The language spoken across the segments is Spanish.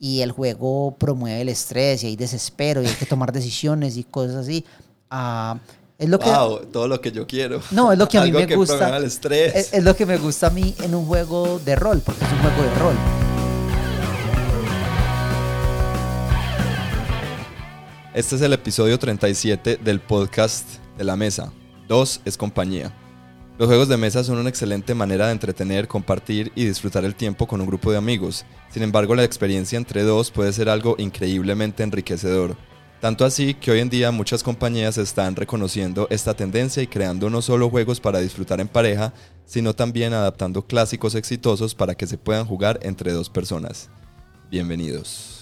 y el juego promueve el estrés y hay desespero y hay que tomar decisiones y cosas así. Ah, es lo que, wow, todo lo que yo quiero. No, es lo que a mí Algo me que gusta. el estrés. Es, es lo que me gusta a mí en un juego de rol, porque es un juego de rol. Este es el episodio 37 del podcast de la mesa. Dos es compañía. Los juegos de mesa son una excelente manera de entretener, compartir y disfrutar el tiempo con un grupo de amigos. Sin embargo, la experiencia entre dos puede ser algo increíblemente enriquecedor. Tanto así que hoy en día muchas compañías están reconociendo esta tendencia y creando no solo juegos para disfrutar en pareja, sino también adaptando clásicos exitosos para que se puedan jugar entre dos personas. Bienvenidos.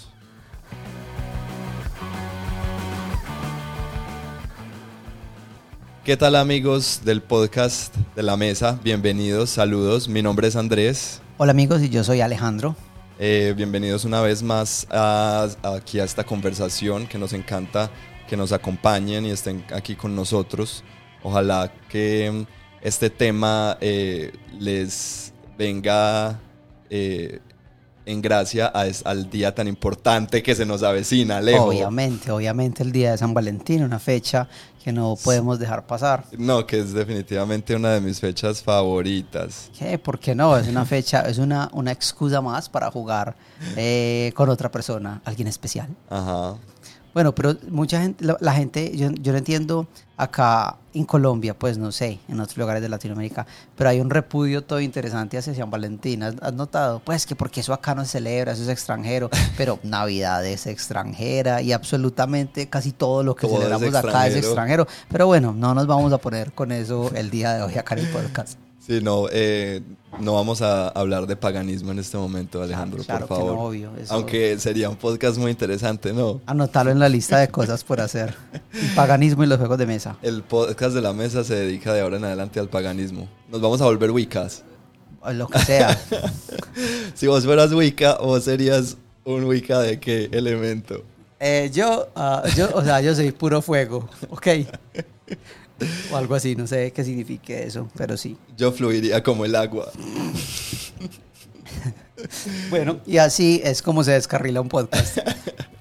¿Qué tal amigos del podcast de la mesa? Bienvenidos, saludos. Mi nombre es Andrés. Hola amigos, y yo soy Alejandro. Eh, bienvenidos una vez más a, a aquí a esta conversación que nos encanta que nos acompañen y estén aquí con nosotros. Ojalá que este tema eh, les venga eh, en gracia a al día tan importante que se nos avecina, Alejo. Obviamente, obviamente el día de San Valentín, una fecha que no podemos dejar pasar. No, que es definitivamente una de mis fechas favoritas. ¿Qué? ¿Por qué no? Es una fecha, es una, una excusa más para jugar eh, con otra persona, alguien especial. Ajá. Bueno, pero mucha gente, la, la gente, yo, yo lo entiendo acá en Colombia, pues no sé, en otros lugares de Latinoamérica, pero hay un repudio todo interesante hacia San Valentín. ¿Has, has notado? Pues que porque eso acá no se celebra, eso es extranjero, pero Navidad es extranjera y absolutamente casi todo lo que Todo celebramos acá es extranjero. extranjero. Pero bueno, no nos vamos a poner con eso el día de hoy acá en el podcast. Sí, no, eh, no vamos a hablar de paganismo en este momento, Alejandro, Claro por que no, favor. obvio, Aunque sería un podcast muy interesante, ¿no? Anotarlo en la lista de cosas por hacer. El paganismo y los juegos de mesa. El podcast de la mesa se dedica de ahora en adelante al paganismo. Nos vamos a volver Wiccas. Lo que sea. Si vos fueras Wicca, vos serías un Wicca de qué elemento. Eh, yo, ah, yo, o sea, yo soy puro fuego, ¿ok? O algo así, no sé qué signifique eso, pero sí. Yo fluiría como el agua. Bueno, y así es como se descarrila un podcast.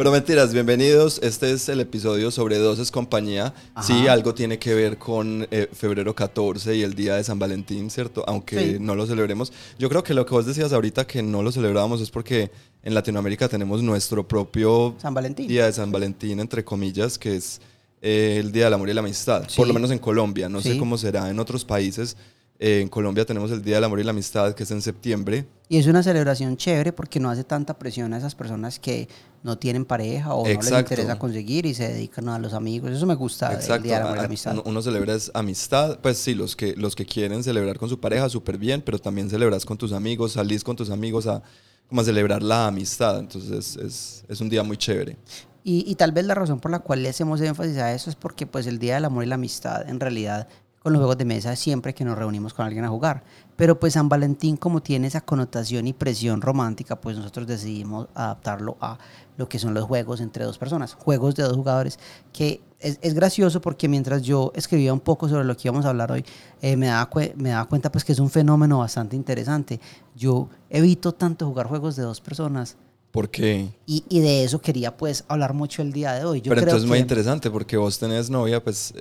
Pero mentiras, bienvenidos. Este es el episodio sobre Dos es compañía. Ajá. Sí, algo tiene que ver con eh, febrero 14 y el día de San Valentín, ¿cierto? Aunque Sí. no lo celebremos. Yo creo que lo que vos decías ahorita que no lo celebramos es porque en Latinoamérica tenemos nuestro propio San Valentín. día de San Valentín, entre comillas, que es eh, el Día del Amor y la Amistad. Sí. Por lo menos en Colombia. No sé cómo será en otros países. Eh, en Colombia tenemos el Día del Amor y la Amistad, que es en septiembre. Y es una celebración chévere porque no hace tanta presión a esas personas que no tienen pareja o no les Exacto. interesa conseguir y se dedican a los amigos. Eso me gusta Exacto. Día del Amor y la Amistad. Uno, uno celebra es amistad. Pues sí, los que, los que quieren celebrar con su pareja, súper bien, pero también celebras con tus amigos, salís con tus amigos a, como a celebrar la amistad. Entonces es, es un día muy chévere. Y, y tal vez la razón por la cual le hacemos énfasis a eso es porque pues el Día del Amor y la Amistad en realidad con los juegos de mesa es siempre que nos reunimos con alguien a jugar. Pero pues San Valentín como tiene esa connotación y presión romántica, pues nosotros decidimos adaptarlo a lo que son los juegos entre dos personas, juegos de dos jugadores, que es, es gracioso porque mientras yo escribía un poco sobre lo que íbamos a hablar hoy, eh, me, daba me daba cuenta pues que es un fenómeno bastante interesante. Yo evito tanto jugar juegos de dos personas Porque y, y de eso quería pues hablar mucho el día de hoy. Yo Pero creo entonces es muy interesante porque vos tenés novia, pues,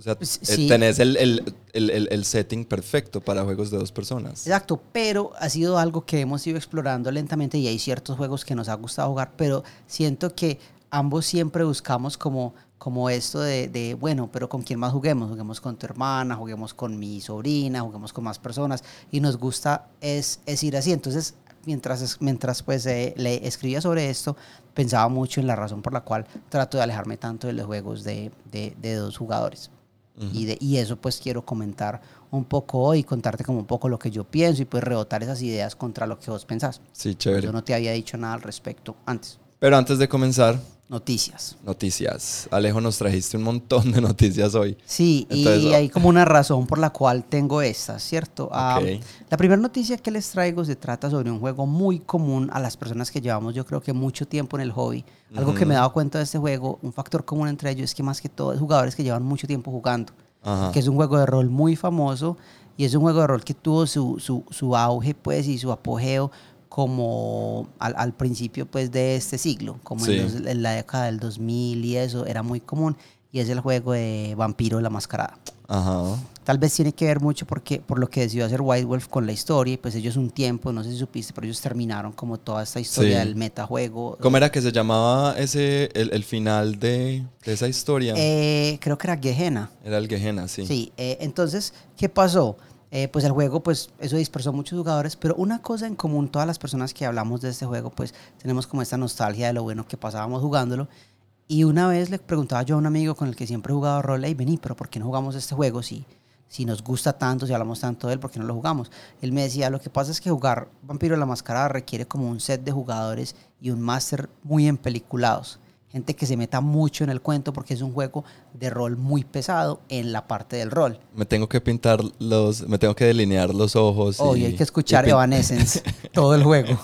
o sea, eh, sí. tenés el, el- el- el- el setting perfecto para juegos de dos personas. Exacto, pero ha sido algo que hemos ido explorando lentamente y hay ciertos juegos que nos ha gustado jugar, pero siento que ambos siempre buscamos como, como esto de, de, bueno, pero con quién más juguemos, juguemos con tu hermana, juguemos con mi sobrina, juguemos con más personas y nos gusta es, es ir así. Entonces, mientras, mientras pues eh, le escribía sobre esto, pensaba mucho en la razón por la cual trato de alejarme tanto de los juegos de, de- de dos jugadores. Y, de, y eso pues quiero comentar un poco hoy, contarte como un poco lo que yo pienso y pues rebotar esas ideas contra lo que vos pensás. Sí, chévere. Yo no te había dicho nada al respecto antes. Pero antes de comenzar, Noticias. noticias. Alejo, nos trajiste un montón de noticias hoy. Sí, Entonces, y hay como una razón por la cual tengo estas, ¿cierto? Ah, Ok. la primera noticia que les traigo se trata sobre un juego muy común a las personas que llevamos, yo creo que mucho tiempo en el hobby. Algo que me he dado cuenta de este juego, un factor común entre ellos es que más que todo es jugadores que llevan mucho tiempo jugando. Ajá. que es un juego de rol muy famoso y es un juego de rol que tuvo su, su, su auge pues y su apogeo como al, al principio pues de este siglo, como Sí. en, los- en la década del 2000 y eso, era muy común. Y es el juego de Vampiro la Mascarada. Ajá. Tal vez tiene que ver mucho porque, por lo que decidió hacer White Wolf con la historia, y pues ellos un tiempo, no sé si supiste, pero ellos terminaron como toda esta historia Sí. del metajuego. ¿Cómo era que se llamaba ese, el, el final de, de esa historia? Eh, creo que era Gehenna. Era el Gehenna, sí. Sí, eh, entonces, ¿qué pasó? Eh, pues el juego, pues eso dispersó muchos jugadores, pero una cosa en común, todas las personas que hablamos de este juego, pues tenemos como esta nostalgia de lo bueno que pasábamos jugándolo. Y una vez le preguntaba yo a un amigo con el que siempre he jugado rol, hey, vení, pero ¿por qué no jugamos este juego si, si nos gusta tanto, si hablamos tanto de él, ¿por qué no lo jugamos? Él me decía, lo que pasa es que jugar Vampiro la Mascarada requiere como un set de jugadores y un máster muy empeliculados. Gente que se meta mucho en el cuento porque es un juego de rol muy pesado en la parte del rol. Me tengo que pintar los, me tengo que delinear los ojos. Hoy y- hay que escuchar Evanescence todo el juego.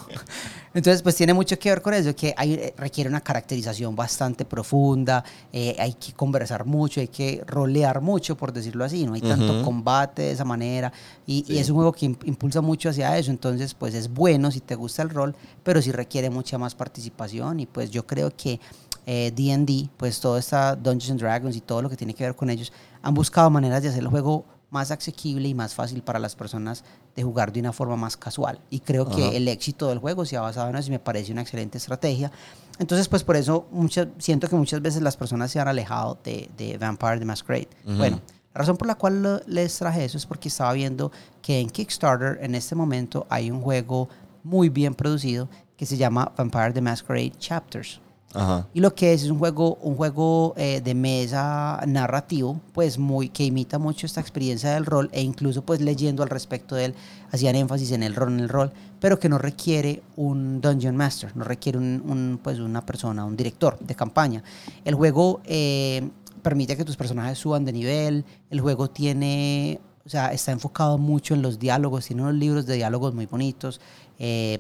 Entonces, pues tiene mucho que ver con eso, que hay, eh, requiere una caracterización bastante profunda, eh, hay que conversar mucho, hay que rolear mucho, por decirlo así, no hay tanto combate de esa manera, y, y es un juego que im- impulsa mucho hacia eso, entonces, pues es bueno si te gusta el rol, pero sí requiere mucha más participación, y pues yo creo que eh, D&D, pues todo esta Dungeons and Dragons y todo lo que tiene que ver con ellos, han buscado maneras de hacer el juego más asequible y más fácil para las personas de jugar de una forma más casual. Y creo que el éxito del juego se ha basado en eso y me parece una excelente estrategia. Entonces, pues por eso muchas, siento que muchas veces las personas se han alejado de, de Vampire the Masquerade. Ujú. Bueno, la razón por la cual lo- les traje eso es porque estaba viendo que en Kickstarter en este momento hay un juego muy bien producido que se llama Vampire the Masquerade Chapters. Ajá. Y lo que es es un juego, un juego eh, de mesa narrativo, pues muy que imita mucho esta experiencia del rol e incluso pues leyendo al respecto de él hacían énfasis en el rol, en el rol, pero que no requiere un dungeon master, no requiere un, un, pues una persona, un director de campaña. El juego eh, permite que tus personajes suban de nivel, el juego tiene, o sea, está enfocado mucho en los diálogos, tiene unos libros de diálogos muy bonitos. eh,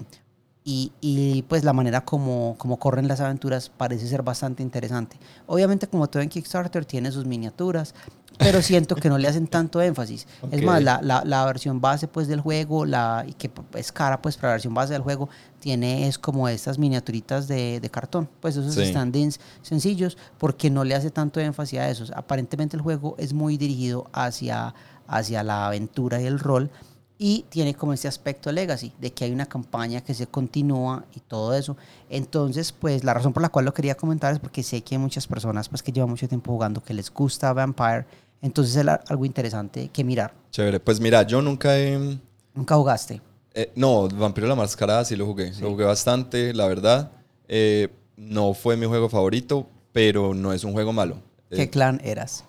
y, y, pues la manera como, como corren las aventuras parece ser bastante interesante. Obviamente como todo en Kickstarter tiene sus miniaturas, pero siento que no le hacen tanto énfasis. Es Ok. más, la, la, la versión base pues del juego, la, y que es cara pues para la versión base del juego, tiene es como estas miniaturitas de, de cartón, pues esos Sí. stand-ins sencillos, porque no le hace tanto énfasis a esos. Aparentemente el juego es muy dirigido hacia, hacia la aventura y el rol, y tiene como ese aspecto legacy, de que hay una campaña que se continúa y todo eso. Entonces, pues la razón por la cual lo quería comentar es porque sé que hay muchas personas pues, que llevan mucho tiempo jugando, que les gusta Vampire, entonces es algo interesante que mirar. Chévere. Pues mira, yo nunca he... ¿Nunca jugaste? eh, no, Vampiro la Mascarada sí lo jugué. Lo jugué bastante, la verdad. Eh, no fue mi juego favorito, pero no es un juego malo. ¿Qué Eh, clan eras?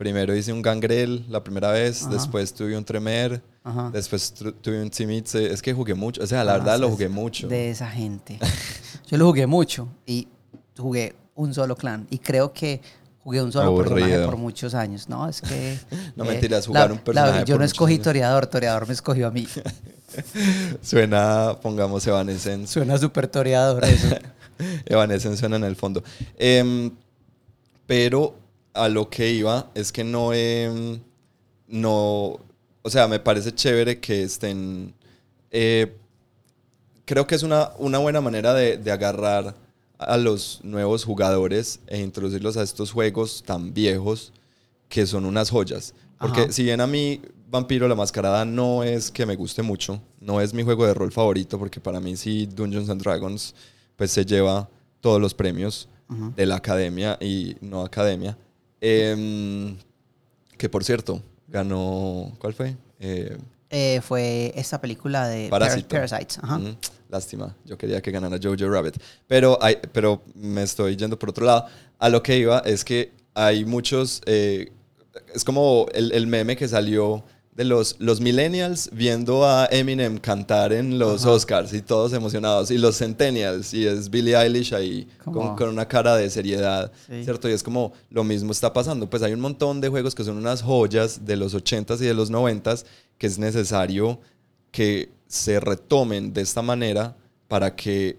Primero hice un Gangrel la primera vez, Ajá. después tuve un Tremer, Ajá. después tuve un Timitze. Es que jugué mucho, o sea, la Ah, verdad lo jugué mucho. De esa gente. Yo lo jugué mucho y jugué un solo clan y creo que jugué un solo personaje Aburrido. por muchos años. No, es que... No, eh, mentiras, jugar la- un personaje la- Yo por no escogí años. toreador, toreador me escogió a mí. Suena, pongamos Evanescence. Suena súper toreador eso. Evanescence suena en el fondo. Em, pero a lo que iba es que no, em, no, o sea, me parece chévere que estén, eh, creo que es una, una buena manera de, de agarrar a los nuevos jugadores e introducirlos a estos juegos tan viejos que son unas joyas. Porque Ajá. si bien a mí Vampiro la Mascarada no es que me guste mucho, no es mi juego de rol favorito, porque para mí sí Dungeons and Dragons pues se lleva todos los premios de la academia y no academia. Em, que por cierto, ganó, ¿cuál fue? Eh, Eh, fue esta película de Parásito. Par- Parasites. Ajá. Mm, lástima, yo quería que ganara Jojo Rabbit. Pero, hay, pero me estoy yendo por otro lado. A lo que iba es que hay muchos. eh, es como el, el meme que salió de los, los millennials viendo a Eminem cantar en los Ajá. Oscars y todos emocionados. Y los centennials, y es Billie Eilish ahí con, con una cara de seriedad, Sí. ¿cierto? Y es como lo mismo está pasando. Pues hay un montón de juegos que son unas joyas de los 80s y de los 90s que es necesario que se retomen de esta manera para que,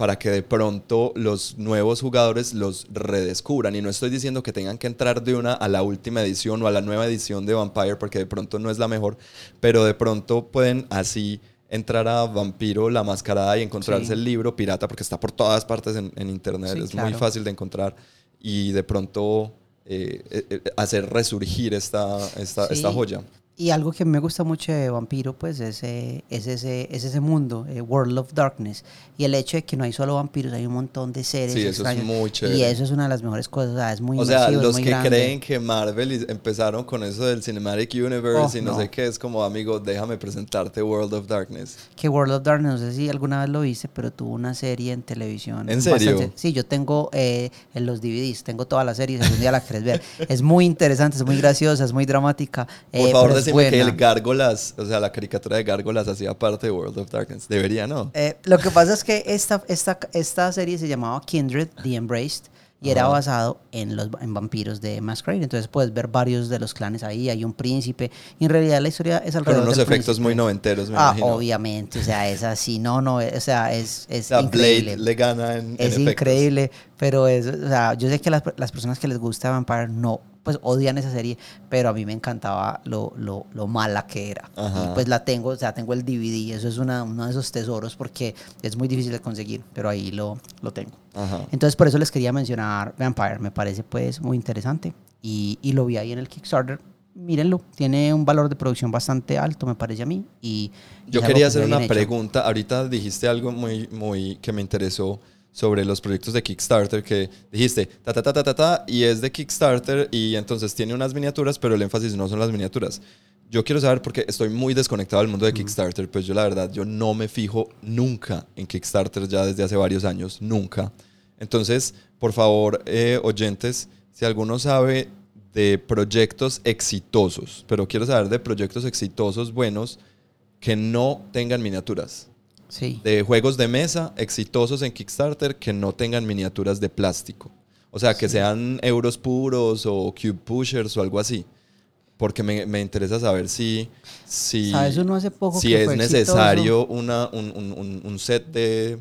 para que de pronto los nuevos jugadores los redescubran. Y no estoy diciendo que tengan que entrar de una a la última edición o a la nueva edición de Vampire, porque de pronto no es la mejor, pero de pronto pueden así entrar a Vampiro la Mascarada y encontrarse Sí. el libro pirata porque está por todas partes en, en internet, Sí, es muy fácil de encontrar y de pronto eh, eh, eh, hacer resurgir esta, esta, Sí. esta joya. Y algo que me gusta mucho de Vampiro, pues, es, eh, es, ese, es ese mundo, eh, World of Darkness. Y el hecho de que no hay solo vampiros, hay un montón de seres Sí, eso es extraños. muy chévere. Y eso es una de las mejores cosas, o sea, es muy O sea, es los que grande. creen que Marvel empezaron con eso del Cinematic Universe Oh, y no, no. sé qué, es como, amigo, déjame presentarte World of Darkness. Que World of Darkness, no sé si alguna vez lo viste, pero tuvo una serie en televisión. ¿En serio? bastante- sí, yo tengo eh, en los DVDs, tengo todas las series, algún día la querés ver. Es muy interesante, es muy graciosa, es muy dramática. Por eh, favor, que el Gárgolas, o sea, la caricatura de Gárgolas hacía parte de World of Darkness. Debería, ¿no? Eh, lo que pasa es que esta, esta, esta serie se llamaba Kindred, The Embraced, y era basado en los en vampiros de Masquerade. Entonces puedes ver varios de los clanes ahí, hay un príncipe. Y en realidad la historia es Con alrededor unos del efectos príncipe. muy noventeros, me Ah, imagino. obviamente, o sea, es así, no, no, o sea, es, es sea, increíble. Blade le gana en, Es increíble, pero es, o sea, yo sé que las, las personas que les gusta Vampire no, pues odian esa serie, pero a mí me encantaba lo, lo, lo mala que era. Ajá. Y pues la tengo, o sea, tengo el DVD, eso es una, uno de esos tesoros porque es muy difícil de conseguir, pero ahí lo, lo tengo. Ajá. Entonces por eso les quería mencionar Vampire, me parece pues muy interesante y, y lo vi ahí en el Kickstarter. Mírenlo, tiene un valor de producción bastante alto, me parece a mí. Y, y Yo quería que hacer una hecho. pregunta. Ahorita dijiste algo muy, muy que me interesó sobre los proyectos de Kickstarter que dijiste ta ta ta ta ta ta y es de Kickstarter y entonces tiene unas miniaturas, pero el énfasis no son las miniaturas. Yo quiero saber porque estoy muy desconectado del mundo de Kickstarter, pues yo la verdad yo no me fijo nunca en Kickstarter ya desde hace varios años, nunca. Entonces, por favor, eh, oyentes, si alguno sabe de proyectos exitosos, pero quiero saber de proyectos exitosos buenos que no tengan miniaturas. Sí. De juegos de mesa exitosos en Kickstarter que no tengan miniaturas de plástico. O sea, que sean euros puros o cube pushers o algo así. Porque me, me interesa saber si, si, ¿Sabes uno hace poco si que es necesario una, un, un- un- un set de,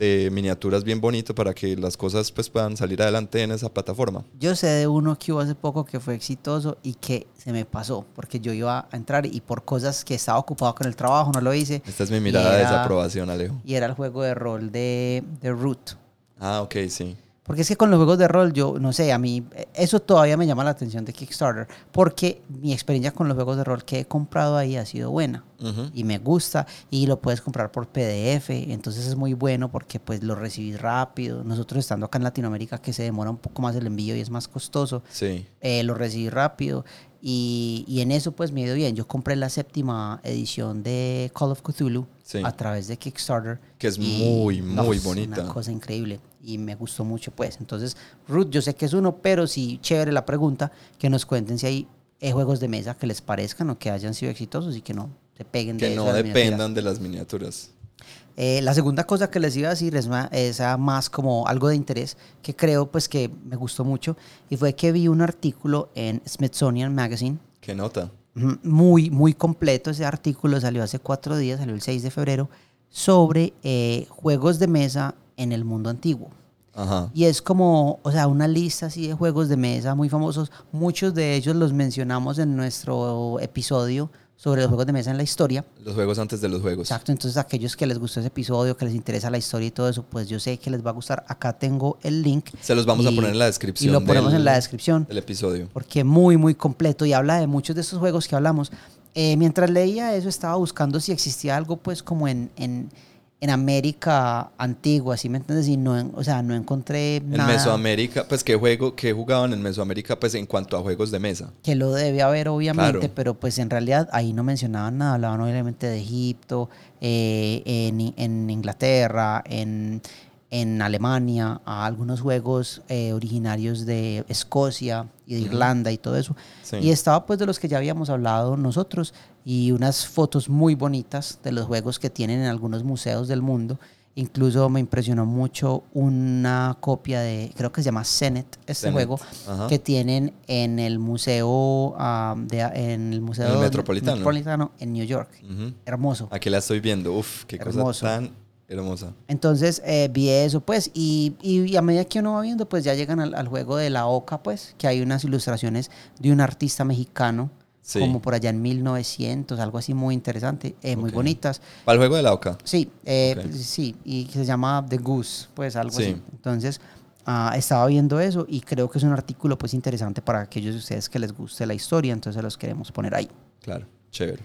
de miniaturas bien bonito para que las cosas pues, puedan salir adelante en esa plataforma. Yo sé de uno que hubo hace poco que fue exitoso y que se me pasó porque yo iba a entrar y por cosas que estaba ocupado con el trabajo no lo hice. Esta es mi mirada de desaprobación, Alejo. Y era el juego de rol de, de Root. Ah, ok, sí. Porque es que con los juegos de rol, yo no sé, a mí eh, eso todavía me llama la atención de Kickstarter. Porque mi experiencia con los juegos de rol que he comprado ahí ha sido buena. Y me gusta. Y lo puedes comprar por PDF. Entonces es muy bueno porque pues lo recibís rápido. Nosotros estando acá en Latinoamérica que se demora un poco más el envío y es más costoso. Sí. eh, lo recibí rápido y, y en eso pues me ha ido bien. Yo compré la séptima edición de Call of Cthulhu Sí. a través de Kickstarter. Que es muy, muy es bonita. Una cosa increíble y me gustó mucho pues. Entonces, Ruth, yo sé que es uno, pero sí, chévere la pregunta, que nos cuenten si hay eh, juegos de mesa que les parezcan o que hayan sido exitosos y que no se peguen de Que no de las miniaturas. dependan de las miniaturas. Eh, la segunda cosa que les iba a decir es, ma- es más como algo de interés que creo pues que me gustó mucho y fue que vi un artículo en Smithsonian Magazine ¿Qué nota? Muy, muy completo. Ese artículo salió hace cuatro días, salió el 6 de febrero, sobre eh, juegos de mesa en el mundo antiguo. Ajá. Y es como, o sea, una lista así de juegos de mesa muy famosos. Muchos de ellos los mencionamos en nuestro episodio sobre los juegos de mesa en la historia. Los juegos antes de los juegos. Exacto, entonces aquellos que les gustó ese episodio, que les interesa la historia y todo eso, pues yo sé que les va a gustar. Acá tengo el link. Se los vamos a y- poner en la Y descripción. lo ponemos del- en la descripción del episodio. porque muy, muy completo y habla de muchos de esos juegos que hablamos. Eh, mientras leía eso, estaba buscando si existía algo, pues, como en, en, en América antigua, ¿sí me entiendes? Y no, en- o sea, no encontré En nada Mesoamérica, pues ¿qué juego, qué jugaban en Mesoamérica, pues en cuanto a juegos de mesa? que lo debe haber, obviamente, Claro. pero pues en realidad ahí no mencionaban nada. Hablaban obviamente de Egipto, eh, en, en Inglaterra, en, en Alemania, a algunos juegos eh, originarios de Escocia y de. Irlanda y todo eso. Sí. Y estaba pues de los que ya habíamos hablado nosotros y unas fotos muy bonitas de los juegos que tienen en algunos museos del mundo. Incluso me impresionó mucho una copia de, creo que se llama Senet, este Tenet. juego, Ajá. que tienen en el museo, ah, de, en el museo el Metropolitano. Metropolitano en New York. Ujú. Hermoso. Aquí la estoy viendo. Uf, qué cosa Hermoso. tan hermosa. Entonces eh, vi eso, pues, y, y- y a medida que uno va viendo, pues ya llegan al, al juego de la Oca, pues, que hay unas ilustraciones de un artista mexicano Sí. como por allá en 1900, algo así muy interesante, eh, muy bonitas. Para el juego de la OCA. Sí, eh, sí, y se llama The Goose, pues algo Sí. así. Entonces, ah, estaba viendo eso y creo que es un artículo pues interesante para aquellos de ustedes que les guste la historia, entonces los queremos poner ahí. Claro, chévere.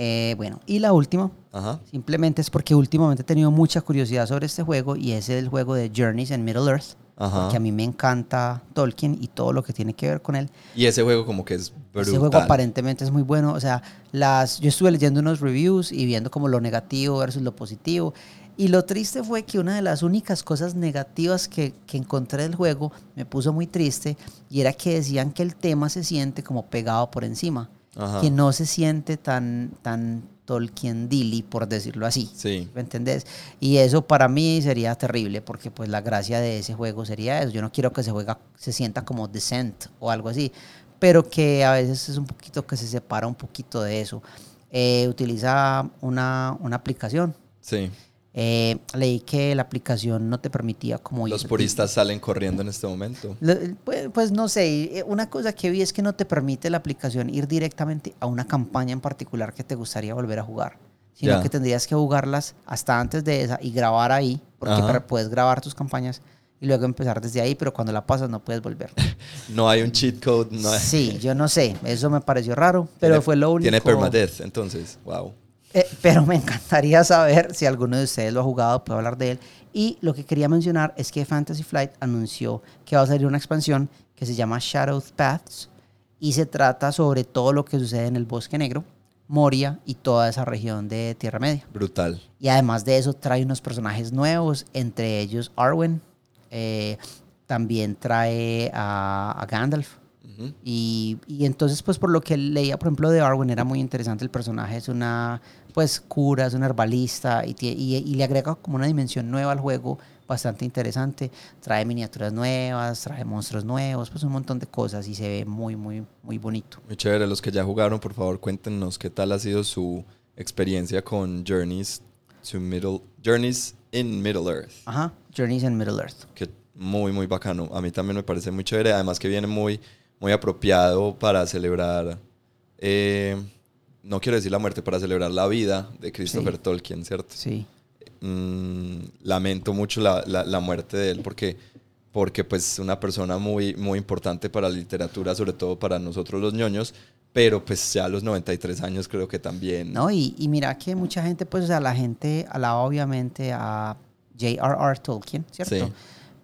Eh, bueno, y la última, Ajá. simplemente es porque últimamente he tenido mucha curiosidad sobre este juego y es el juego de Journeys en Middle Earth, Ajá. que a mí me encanta Tolkien y todo lo que tiene que ver con él. Y ese juego como que es brutal. Este juego aparentemente es muy bueno. O sea, las, yo estuve leyendo unos reviews y viendo como lo negativo versus lo positivo. Y lo triste fue que una de las únicas cosas negativas que, que encontré del juego me puso muy triste y era que decían que el tema se siente como pegado por encima. Ajá. Que no se siente tan, tan Tolkien Dilly, por decirlo así. Sí. ¿Me entendés? Y eso para mí sería terrible porque pues la gracia de ese juego sería eso. Yo no quiero que se juega, se sienta como Descent o algo así, pero que a veces es un poquito que se separa un poquito de eso. Eh, utiliza una, una aplicación. Sí. Eh, leí que la aplicación no te permitía como Los ir- puristas salen corriendo en este momento. Lo- Pues, pues no sé, eh, una cosa que vi es que no te permite la aplicación ir directamente a una campaña en particular que te gustaría volver a jugar, sino Ya. que tendrías que jugarlas hasta antes de esa y grabar ahí, porque Ajá. puedes grabar tus campañas y luego empezar desde ahí, pero cuando la pasas no puedes volver. No hay un cheat code. No hay- Sí, yo no sé, eso me pareció raro, pero fue lo único. Tiene permadeath, entonces. Wow. Eh, pero me encantaría saber si alguno de ustedes lo ha jugado, puedo hablar de él. Y lo que quería mencionar es que Fantasy Flight anunció que va a salir una expansión que se llama Shadow Paths y se trata sobre todo lo que sucede en el Bosque Negro, Moria y toda esa región de Tierra Media. Brutal. Y además de eso trae unos personajes nuevos, entre ellos Arwen, eh, también trae a, a Gandalf. Y, y entonces, pues por lo que leía, por ejemplo, de Arwen, era muy interesante el personaje. Es una, pues, cura, es una herbalista y, y, y le agrega como una dimensión nueva al juego, bastante interesante. Trae miniaturas nuevas, trae monstruos nuevos, pues un montón de cosas y se ve muy, muy, muy bonito. Muy chévere. Los que ya jugaron, por favor, cuéntenos qué tal ha sido su experiencia con Journeys to Middle Journeys in Middle Earth. Ajá, Journeys in Middle Earth. Que muy, muy bacano. A mí también me parece muy chévere. Además que viene muy, muy apropiado para celebrar, eh, no quiero decir la muerte, para celebrar la vida de Christopher Sí. Tolkien, ¿cierto? Sí. Mm, lamento mucho la, la- la muerte de él porque, porque pues una persona muy, muy importante para la literatura, sobre todo para nosotros los ñoños, pero pues ya a los 93 años creo que también... No, y, y mira que mucha gente, pues, o sea, la gente alaba obviamente a J.R.R. Tolkien, ¿cierto? Sí.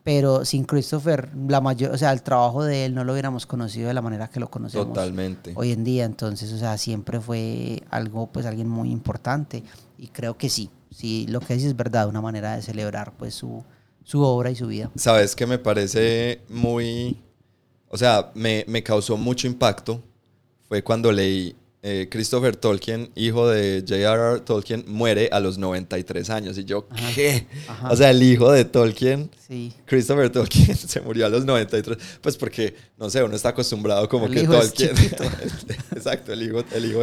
Pero sin Christopher, la mayor, o sea, el trabajo de él no lo hubiéramos conocido de la manera que lo conocemos Totalmente. hoy en día. Entonces, o sea, siempre fue algo, pues, alguien muy importante. Y creo que sí, sí, lo que dices es verdad, una manera de celebrar, pues, su, su obra y su vida. Sabes que me parece muy, o sea, me, me causó mucho impacto. Fue cuando leí eh, Christopher Tolkien, hijo de J.R.R. Tolkien, muere a los 93 años. Y yo, Ajá. ¿qué? Ajá. O sea, el hijo de Tolkien, Sí. Christopher Tolkien, se murió a los 93. Pues porque, no sé, uno está acostumbrado como El que Tolkien. Exacto, el hijo, el hijo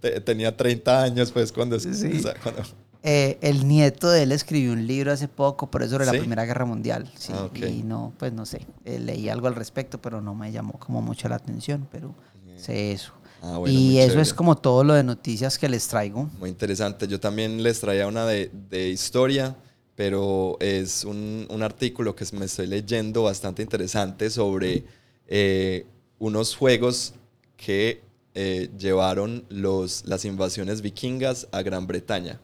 te- tenía 30 años, pues cuando. Sí. o sea, cuando- Eh, el nieto de él escribió un libro hace poco, pero es sobre ¿Sí? la Primera Guerra Mundial. Sí, Ah. Y no, pues no sé. eh, leí algo al respecto, pero no me llamó como mucho la atención, pero sé eso. Ah, bueno, y eso chévere. es como todo lo de noticias que les traigo. Muy interesante. Yo también les traía una de, de historia, pero es un, un artículo que me estoy leyendo bastante interesante sobre eh, unos juegos que eh, llevaron los, las invasiones vikingas a Gran Bretaña.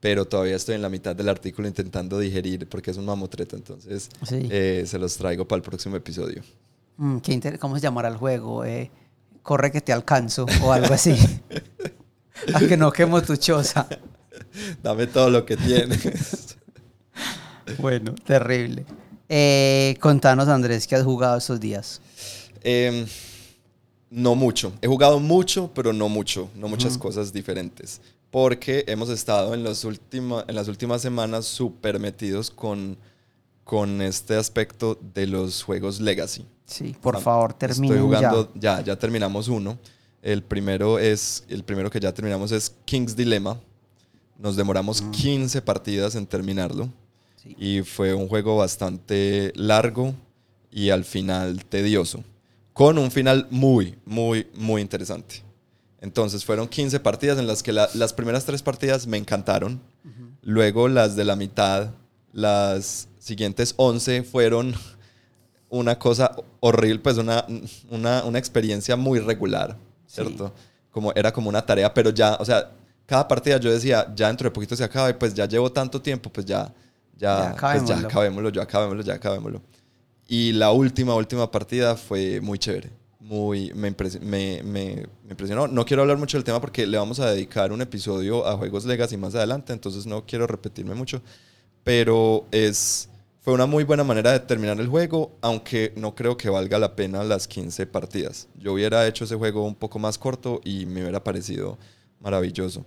Pero todavía estoy en la mitad del artículo intentando digerir porque es un mamotreto, entonces Sí. eh, se los traigo para el próximo episodio. Mm, qué ¿Cómo se llamará el juego? Eh, corre que te alcanzo o algo así. A que no quemo tu choza. Dame todo lo que tienes. Bueno, terrible. Eh, contanos, Andrés, ¿qué has jugado estos días? Em, no mucho. He jugado mucho, pero no mucho. No muchas cosas diferentes. Porque hemos estado en, los última- en las últimas semanas súper metidos con, con este aspecto de los juegos Legacy. Sí, por Ah, favor, terminen Estoy jugando, ya. ya. ya, terminamos uno. El primero es, el primero que ya terminamos es King's Dilemma. Nos demoramos 15 partidas en terminarlo. Sí. Y fue un juego bastante largo y al final tedioso. Con un final muy, muy, muy interesante. Entonces fueron 15 partidas en las que la- las primeras tres partidas me encantaron. Luego las de la mitad, las siguientes 11 fueron una cosa horrible, pues una, una, una experiencia muy regular, Sí. ¿cierto? Como, era como una tarea, pero ya, o sea, cada partida yo decía, ya dentro de poquito se acaba y pues ya llevo tanto tiempo, pues ya, Ya ya, pues ya acabémoslo. acabémoslo, ya acabémoslo, ya acabémoslo. Y la última, última partida fue muy chévere. Muy, me, impresi- me, me- me impresionó. No quiero hablar mucho del tema porque le vamos a dedicar un episodio a Juegos Legacy más adelante, entonces no quiero repetirme mucho. Pero es, fue una muy buena manera de terminar el juego, aunque no creo que valga la pena las 15 partidas. Yo hubiera hecho ese juego un poco más corto y me hubiera parecido maravilloso.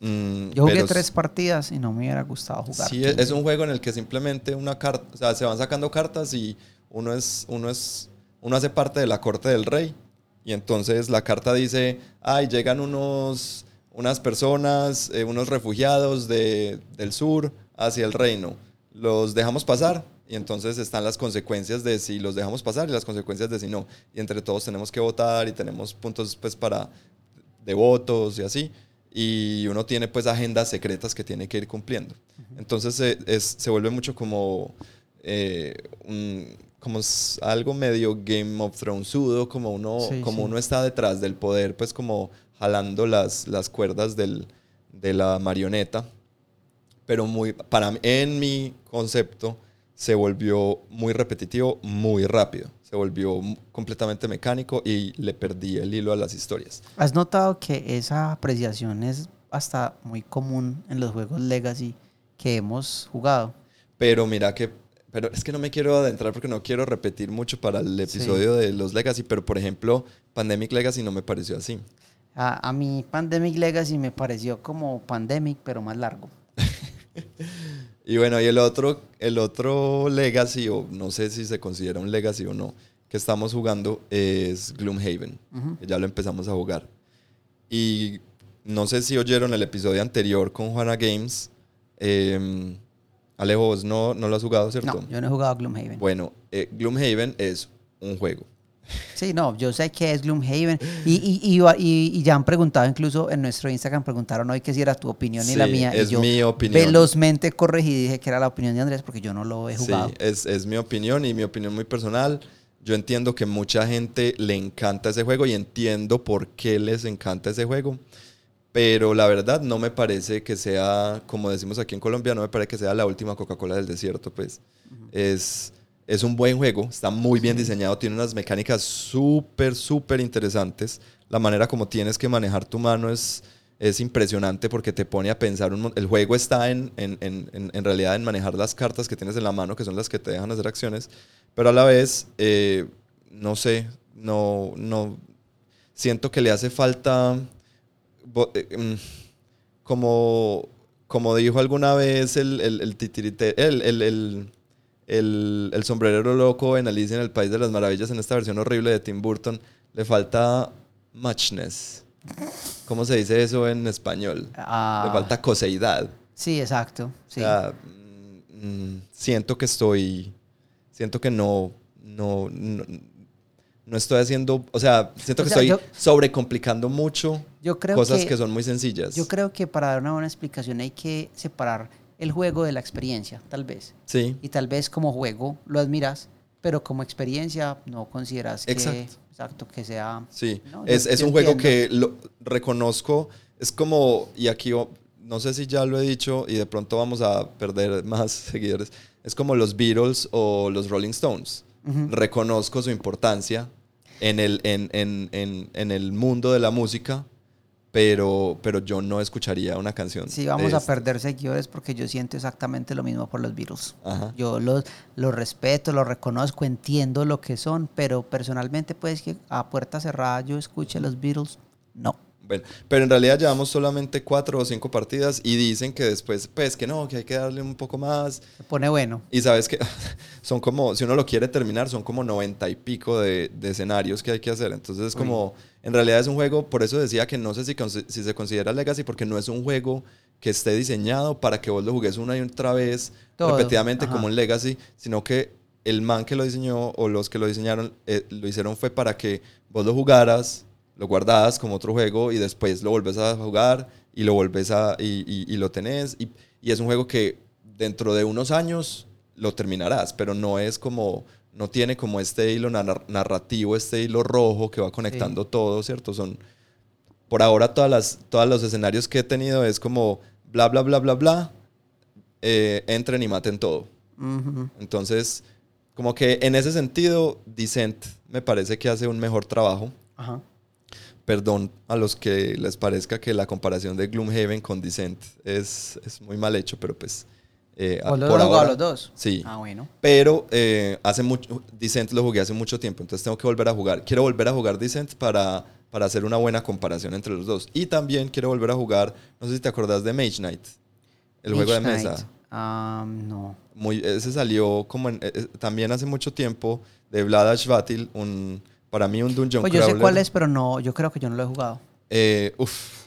Mm, Yo jugué pero tres partidas y no me hubiera gustado jugar. Sí, es, es un juego en el que simplemente una carta, o sea, se van sacando cartas y uno es, uno es, uno hace parte de la corte del rey y entonces la carta dice, ay, llegan unos, unas personas, eh, unos refugiados de, del sur hacia el reino, los dejamos pasar y entonces están las consecuencias de si los dejamos pasar y las consecuencias de si no y entre todos tenemos que votar y tenemos puntos pues para de votos y así. Y uno tiene pues agendas secretas que tiene que ir cumpliendo. Entonces se, es- se vuelve mucho como, eh, un- como algo medio Game of Thrones sudo, como uno, Sí, como sí. uno está detrás del poder, pues como jalando las, las cuerdas del, de la marioneta. Pero muy, para en mi concepto, se volvió muy repetitivo, muy rápido. Se volvió completamente mecánico y le perdí el hilo a las historias. ¿Has notado que esa apreciación es hasta muy común en los juegos Legacy que hemos jugado? Pero mira que, pero es que no me quiero adentrar porque no quiero repetir mucho para el Sí. episodio de los Legacy, pero por ejemplo, Pandemic Legacy no me pareció así. A, a mí Pandemic Legacy me pareció como Pandemic, pero más largo. Y bueno, y el otro, el otro Legacy, o no sé si se considera un Legacy o no, que estamos jugando es Gloomhaven, que ya lo empezamos a jugar. Y no sé si oyeron el episodio anterior con Juana Games. eh, Alejo, vos no, no lo has jugado, ¿cierto? No, yo no he jugado Gloomhaven. Bueno, eh, Gloomhaven es un juego. Sí, no, yo sé que es Gloomhaven. Y, y, y, va- y- y ya han preguntado, incluso en nuestro Instagram preguntaron hoy que si era tu opinión y la mía. es y yo mi opinión. velozmente corregí y dije que era la opinión de Andrés porque yo no lo he jugado. Sí, es, es mi opinión y mi opinión muy personal. Yo entiendo que mucha gente le encanta ese juego y entiendo por qué les encanta ese juego. Pero la verdad no me parece que sea, como decimos aquí en Colombia, no me parece que sea la última Coca-Cola del desierto. Pues es, es un buen juego, está muy bien diseñado, tiene unas mecánicas súper, súper interesantes. La manera como tienes que manejar tu mano es, es impresionante porque te pone a pensar. Un, el juego está en, en, en, en- realidad en manejar las cartas que tienes en la mano, que son las que te dejan hacer acciones, pero a la vez, eh, no sé, no, no, siento que le hace falta, eh, mm, como, como dijo alguna vez el, el, el titirite- el, el, el, el- sombrerero loco en Alicia en el País de las Maravillas, en esta versión horrible de Tim Burton, le falta muchness. ¿Cómo se dice eso en español? Ah, Le falta coseidad. Sí, exacto. Sí. O sea, mm, mm, siento que estoy, siento que no, no, no, no estoy haciendo, o sea, siento O que sea, estoy yo- sobrecomplicando mucho yo creo cosas que, que, son muy sencillas. yo creo que para dar una buena explicación hay que separar el juego de la experiencia, tal vez. Sí, Y tal vez como juego lo admiras, pero como experiencia no consideras que, Exacto. exacto, que sea... sí. No, yo- es es yo un juego que lo reconozco, es como, y aquí no sé si ya lo he dicho y de pronto vamos a perder más seguidores, es como los Beatles o los Rolling Stones. Reconozco su importancia en el, en, en, en, en el mundo de la música, pero, pero yo no escucharía una canción. Sí, vamos a perder seguidores porque yo siento exactamente lo mismo por los Beatles. Ajá. Yo los, los respeto, los reconozco, entiendo lo que son, pero personalmente, pues que a puerta cerrada yo escuche los Beatles, no. Bueno, pero en realidad llevamos solamente cuatro o cinco partidas y dicen que después, pues que no, que hay que darle un poco más. Se pone bueno. Y sabes que son como, si uno lo quiere terminar, son como noventa y pico de, de escenarios que hay que hacer. Entonces es como, en realidad es un juego, por eso decía que no sé si, se considera Legacy, porque no es un juego que esté diseñado para que vos lo jugues una y otra vez, Todo, repetidamente ajá. como un Legacy, sino que el man que lo diseñó o los que lo diseñaron, eh, lo hicieron fue para que vos lo jugaras, lo guardas como otro juego y después lo vuelves a jugar y lo vuelves a y, y- y lo tenés y, y es un juego que dentro de unos años lo terminarás, pero no es como no tiene como este hilo nar- narrativo, este hilo rojo que va conectando todo, ¿cierto? Son por ahora todas las todos los escenarios que he tenido es como bla bla bla bla bla eh, entren y maten todo. Entonces, como que en ese sentido, Descent me parece que hace un mejor trabajo. Ajá. Perdón a los que les parezca que la comparación de Gloomhaven con Descent es, es muy mal hecho, pero pues... eh, ¿Vos lo por los dos? Sí. Ah, bueno. Pero eh, hace mucho, Descent lo jugué hace mucho tiempo, entonces tengo que volver a jugar. Quiero volver a jugar Descent para, para hacer una buena comparación entre los dos. Y también quiero volver a jugar, no sé si te acordás de Mage Knight, el juego de mesa. Ah, no. Muy, ese salió como en- eh, también hace mucho tiempo de Vlad Ashvatil, un, para mí un dungeon Pues yo sé cuál es, pero no, yo creo que yo no lo he jugado. Eh, uf,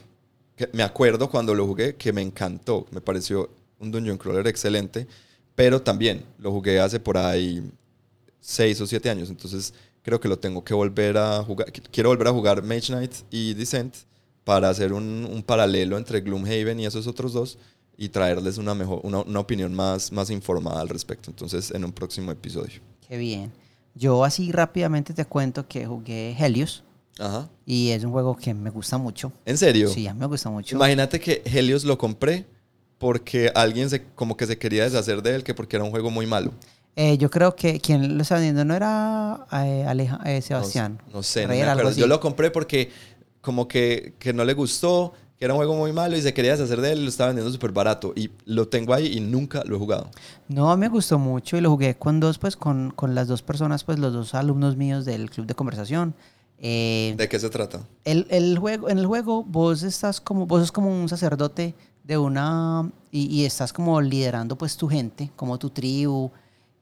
que me acuerdo cuando lo jugué que me encantó, me pareció un dungeon crawler excelente, pero también lo jugué hace por ahí seis o siete años, entonces creo que lo tengo que volver a jugar, qu- quiero volver a jugar Mage Knight y Descent para hacer un, un paralelo entre Gloomhaven y esos otros dos y traerles una, mejor, una, una opinión más, más informada al respecto, entonces en un próximo episodio. Qué bien. Yo así rápidamente te cuento que jugué Helios Ajá. y es un juego que me gusta mucho. ¿En serio? Sí, a mí me gusta mucho. Imagínate que Helios lo compré porque alguien se, como que se quería deshacer de él, que porque era un juego muy malo. Eh, yo creo que quien lo está vendiendo no era eh, Aleja- eh, Sebastián. No, sé, no me acuerdo. Yo lo compré porque como que, que no le gustó, que era un juego muy malo y se quería deshacer de él y lo estaba vendiendo súper barato. Y lo tengo ahí y nunca lo he jugado. No, me gustó mucho y lo jugué con dos, pues con, con las dos personas, pues los dos alumnos míos del club de conversación. Eh, ¿De qué se trata? el, el juego, en el juego vos estás como, vos sos como un sacerdote de una, y, y estás como liderando pues tu gente, como tu tribu,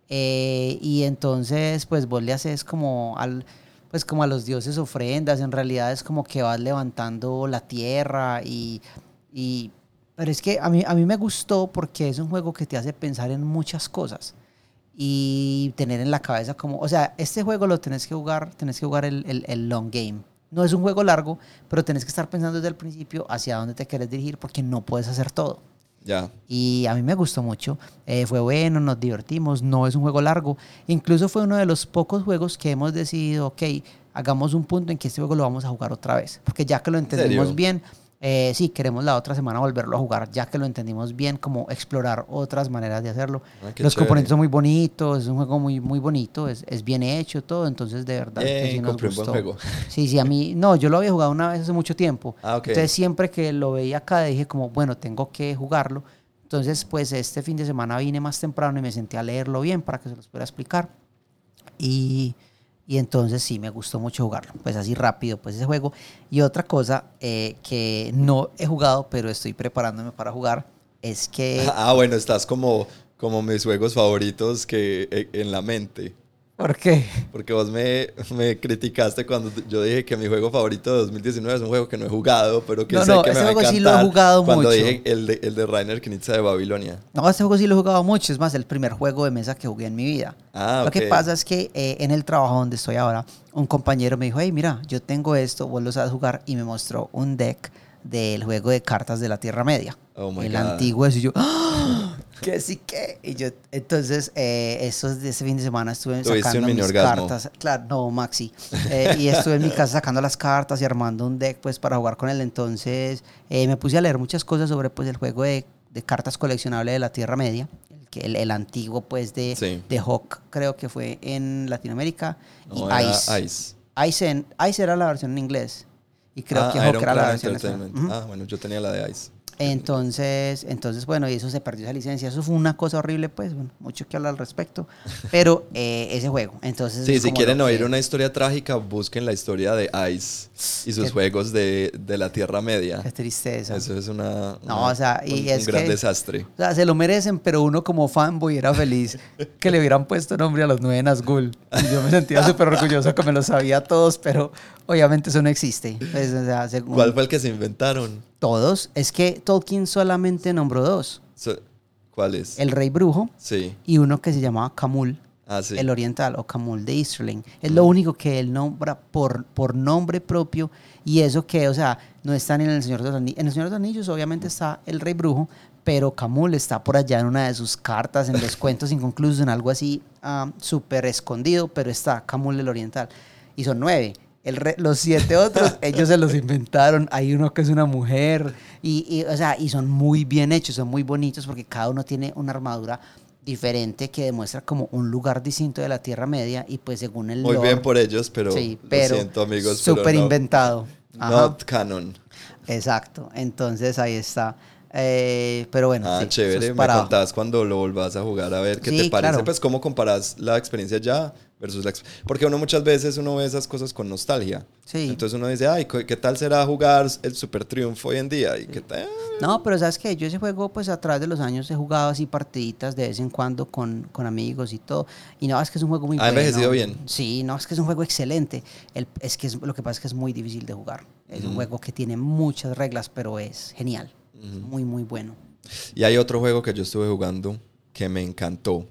eh, y entonces pues vos le haces como al, pues como a los dioses ofrendas, en realidad es como que vas levantando la tierra y, y pero es que a mí, a mí me gustó porque es un juego que te hace pensar en muchas cosas y tener en la cabeza como, o sea, este juego lo tenés que jugar, tenés que jugar el, el- el long game. No es un juego largo, pero tenés que estar pensando desde el principio hacia dónde te quieres dirigir porque no puedes hacer todo. Ya. Y a mí me gustó mucho. Eh, fue bueno, nos divertimos. No es un juego largo. Incluso fue uno de los pocos juegos que hemos decidido, ok, hagamos un punto en que este juego lo vamos a jugar otra vez. Porque ya que lo entendimos serio? bien, eh, sí, queremos la otra semana volverlo a jugar. Ya que lo entendimos bien, como explorar otras maneras de hacerlo. Ah, qué los chévere. componentes son muy bonitos, es un juego muy, muy bonito, es, es bien hecho todo. Entonces, de verdad, que Yay, sí nos compré un buen gustó. juego. Sí, sí, a mí, no, yo lo había jugado una vez hace mucho tiempo. Ah, ok. Entonces siempre que lo veía acá dije como, bueno, tengo que jugarlo. Entonces, pues este fin de semana vine más temprano y me senté a leerlo bien para que se los pueda explicar. Y, y entonces sí, me gustó mucho jugarlo. Pues así rápido, pues ese juego. Y otra cosa eh, que no he jugado, pero estoy preparándome para jugar, es que... Ah, bueno, estás como, como mis juegos favoritos que eh, en la mente. ¿Por qué? Porque vos me, me criticaste cuando yo dije que mi juego favorito de 2019 es un juego que no he jugado, pero que No, sé no, que me ese va a juego sí lo he jugado Cuando mucho. dije el de, el de Rainer Knizia de Babilonia. No, este juego sí lo he jugado mucho. Es más, el primer juego de mesa que jugué en mi vida. Ah, Lo que pasa es que eh, en el trabajo donde estoy ahora, un compañero me dijo, hey, mira, yo tengo esto, vos lo sabes jugar, y me mostró un deck del juego de cartas de la Tierra Media. Oh my el God. antiguo ese, y yo, ¡Ah! ¿qué sí que? Y yo, entonces, eh, estos de ese fin de semana estuve sacando mis orgasmo. cartas. Claro, no, Maxi. Eh, y estuve en mi casa sacando las cartas y armando un deck, pues, para jugar con él. Entonces, eh, me puse a leer muchas cosas sobre, pues, el juego de, de cartas coleccionables de la Tierra Media. El, que- el, el antiguo, pues, de, Sí. de Hawk, creo que fue en Latinoamérica. No, y Ice. Ice. Ice, en- Ice era la versión en inglés. Y creo Ah, que Iron era la versión. Ah, bueno, yo tenía la de Ice. Entonces, entonces, bueno, y eso se perdió esa licencia. Eso fue una cosa horrible, pues, bueno, mucho que hablar al respecto. Pero eh, ese juego, entonces. Sí, si quieren oír que- una historia trágica, busquen la historia de Ice y sus Qué- juegos de, de la Tierra Media. Qué tristeza. Eso es una, No, una- o sea, y un, es un gran que- desastre. O sea, se lo merecen, pero uno como fanboy era feliz que le hubieran puesto nombre a los nueve Nazgûl. Y yo me sentía súper orgulloso que me lo sabía todos, pero obviamente eso no existe. Pues, o sea, según ¿Cuál fue el que se inventaron? Todos, es que Tolkien solamente nombró dos. So- ¿Cuál es? El Rey Brujo Sí. y uno que se llamaba Camul. Ah, sí. el oriental o Camul de Easterling. Es lo único que él nombra por, por nombre propio y eso que, o sea, no está ni en el Señor de los Anillos. En el Señor de los Anillos obviamente está el Rey Brujo, pero Camul está por allá en una de sus cartas, en los cuentos inconclusos, en algo así ah, súper escondido, pero está Camul el oriental. Y son nueve. El re- los siete otros, ellos se los inventaron. Hay uno que es una mujer. Y, y, o sea, y son muy bien hechos, son muy bonitos porque cada uno tiene una armadura diferente que demuestra como un lugar distinto de la Tierra Media. Y pues según el Muy lore- bien por ellos, pero, sí, lo pero siento amigos. súper no- inventado. Ajá, Not canon. exacto. Entonces ahí está. Eh, pero bueno, Ah, sí, chévere. es Me contás cuando lo volvás a jugar a ver qué Sí, te parece. claro. Pues cómo comparas la experiencia ya versus la... Porque uno muchas veces uno ve esas cosas con nostalgia. Sí. Entonces uno dice, ay, ¿qué tal será jugar el Super Triunfo hoy en día? ¿Y qué tal? No, pero sabes que yo ese juego, pues a través de los años he jugado así partiditas de vez en cuando con, con amigos y todo. Y no, es que es un juego muy Ha bueno. envejecido bien. Sí, no, es que es un juego excelente. El, es que es- lo que pasa es que es muy difícil de jugar. Es un juego que tiene muchas reglas, pero es genial. Muy, muy bueno. Y hay otro juego que yo estuve jugando que me encantó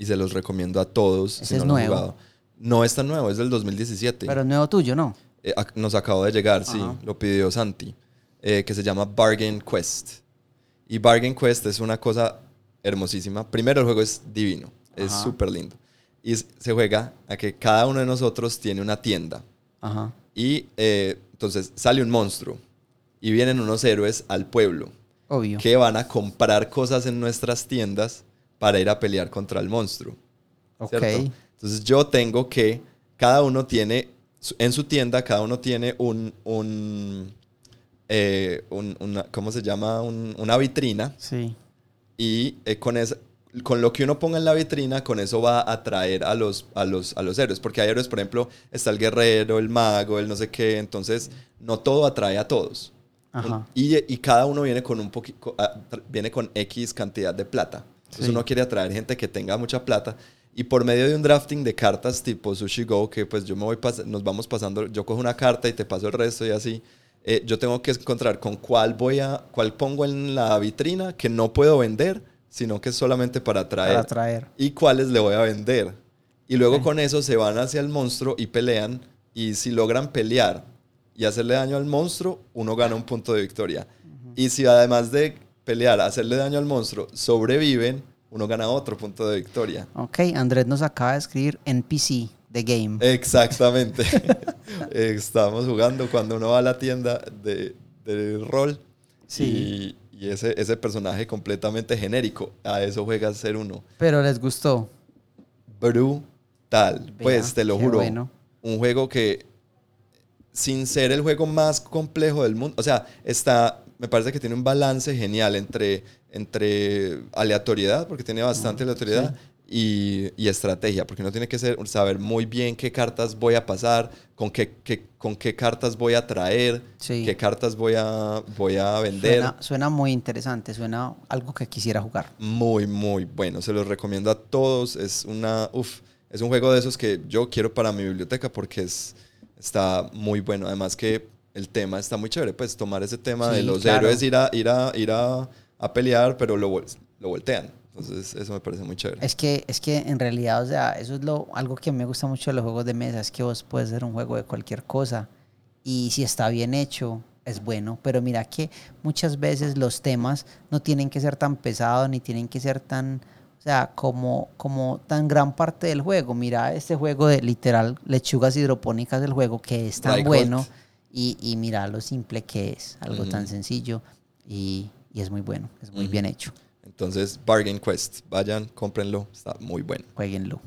y se los recomiendo a todos Ese si es no lo han nuevo. jugado. No es tan nuevo, es del 2017. Pero es nuevo tuyo, ¿no? Eh, ac- nos acabó de llegar, sí, Ajá. lo pidió Santi, eh, que se llama Bargain Quest. Y Bargain Quest es una cosa hermosísima. Primero, el juego es divino, es Ajá. súper lindo. Y s- se juega a que cada uno de nosotros tiene una tienda. Ajá. Y eh, entonces sale un monstruo y vienen unos héroes al pueblo Obvio. que van a comprar cosas en nuestras tiendas para ir a pelear contra el monstruo. ¿cierto? Entonces yo tengo que, cada uno tiene, en su tienda, cada uno tiene un, un, eh, un- una, ¿cómo se llama? Un- una vitrina Sí. y eh, con, esa- con lo que uno ponga en la vitrina, con eso va a atraer a los, a, los, a los héroes. Porque hay héroes, por ejemplo, está el guerrero, el mago, el no sé qué, entonces no todo atrae a todos. Ajá. Y, y cada uno viene con un poquito, viene con X cantidad de plata. Entonces Sí. uno quiere atraer gente que tenga mucha plata. Y por medio de un drafting de cartas tipo Sushi Go, que pues yo me voy nos vamos pasando, yo cojo una carta y te paso el resto y así. eh, yo tengo que encontrar con cuál voy a, cuál pongo en la vitrina que no puedo vender, sino que es solamente para atraer. Para atraer. Y cuáles le voy a vender. Y luego con eso se van hacia el monstruo y pelean. Y si logran pelear y hacerle daño al monstruo, uno gana un punto de victoria. Y si además de pelear, hacerle daño al monstruo, sobreviven, uno gana otro punto de victoria. Ok, Andrés nos acaba de escribir NPC, The Game. Exactamente. Estamos jugando cuando uno va a la tienda de, de rol Sí. y, y ese, ese personaje completamente genérico. A eso juega ser uno. Pero les gustó. Brutal. Vea, pues te lo juro. bueno. Un juego que, sin ser el juego más complejo del mundo, o sea, está, me parece que tiene un balance genial entre, entre aleatoriedad, porque tiene bastante aleatoriedad, y, y estrategia, porque uno tiene que ser, saber muy bien qué cartas voy a pasar, con qué, qué- con qué cartas voy a traer, Sí. qué cartas voy a, voy a vender. Suena, suena muy interesante, suena algo que quisiera jugar. Muy, muy bueno. Se los recomiendo a todos. Es una, uf, es un juego de esos que yo quiero para mi biblioteca porque es, está muy bueno. Además que el tema está muy chévere. Pues tomar ese tema de Sí, los claro. héroes, ir a, ir a, ir a, a pelear, pero lo, lo voltean. Entonces eso me parece muy chévere. Es que, es que en realidad, o sea, eso es lo, algo que me gusta mucho de los juegos de mesa, es que vos puedes hacer un juego de cualquier cosa y si está bien hecho, es bueno. Pero mira que muchas veces los temas no tienen que ser tan pesados ni tienen que ser tan, o sea, como, como tan gran parte del juego. Mira este juego de literal lechugas hidropónicas del juego que es tan bueno. Y, y mira lo simple que es, algo tan sencillo y, y es muy bueno, es muy bien hecho. Entonces, Bargain Quest. Vayan, cómprenlo. Está muy bueno. Jueguenlo.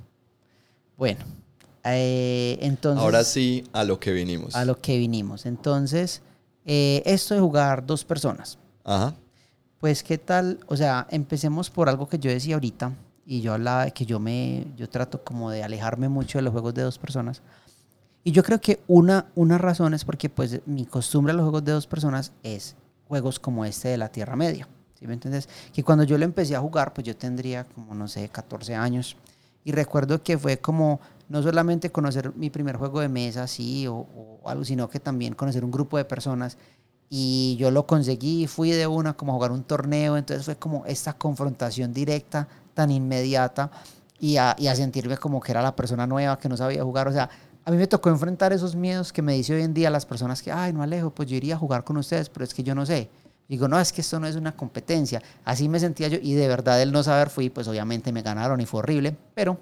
Bueno, eh, entonces. Ahora sí, a lo que vinimos. A lo que vinimos. Entonces, eh, esto de jugar dos personas. Ajá. Pues, ¿qué tal? O sea, empecemos por algo que yo decía ahorita. Y yo hablaba de que yo me. Yo trato como de alejarme mucho de los juegos de dos personas. Y yo creo que una, una razón es porque, pues, mi costumbre a los juegos de dos personas es juegos como este de la Tierra Media. ¿Sí me entiendes? Que cuando yo lo empecé a jugar, pues yo tendría como, no sé, 14 años. Y recuerdo que fue como no solamente conocer mi primer juego de mesa, sí, o, o algo, sino que también conocer un grupo de personas. Y yo lo conseguí, fui de una como a jugar un torneo, entonces fue como esta confrontación directa, tan inmediata, y a, y a sentirme como que era la persona nueva que no sabía jugar. O sea, a mí me tocó enfrentar esos miedos que me dice hoy en día las personas que, ay, no Alejo, pues yo iría a jugar con ustedes, pero es que yo no sé. Digo, no, es que esto no es una competencia. Así me sentía yo y de verdad el no saber fui, pues obviamente me ganaron y fue horrible, pero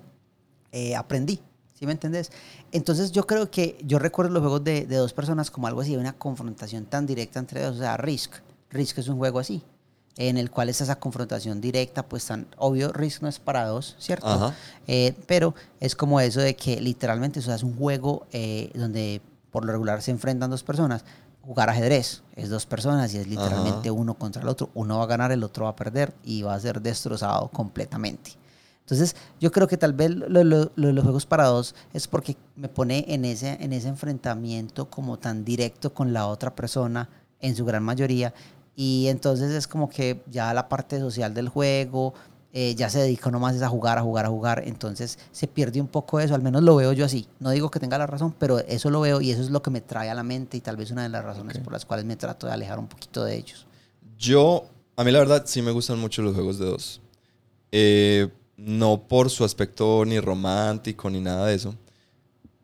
eh, aprendí. ¿Sí me entendés? Entonces yo creo que yo recuerdo los juegos de, de dos personas como algo así, una confrontación tan directa entre dos. O sea, Risk. Risk es un juego así en el cual es esa confrontación directa, pues tan obvio, Risk no es para dos, ¿cierto? Eh, pero es como eso de que literalmente o sea, es un juego eh, donde por lo regular se enfrentan dos personas. Jugar ajedrez es dos personas y es literalmente uno contra el otro. Uno va a ganar, el otro va a perder y va a ser destrozado completamente. Entonces, yo creo que tal vez lo, los juegos para dos es porque me pone en ese, en ese enfrentamiento como tan directo con la otra persona, en su gran mayoría, y entonces es como que ya la parte social del juego eh, ya se dedica nomás a jugar, a jugar, a jugar. Entonces se pierde un poco eso, al menos lo veo yo así. No digo que tenga la razón, pero eso lo veo y eso es lo que me trae a la mente y tal vez una de las razones por las cuales me trato de alejar un poquito de ellos. Yo, a mí la verdad sí me gustan mucho los juegos de dos. Eh, no por su aspecto ni romántico ni nada de eso,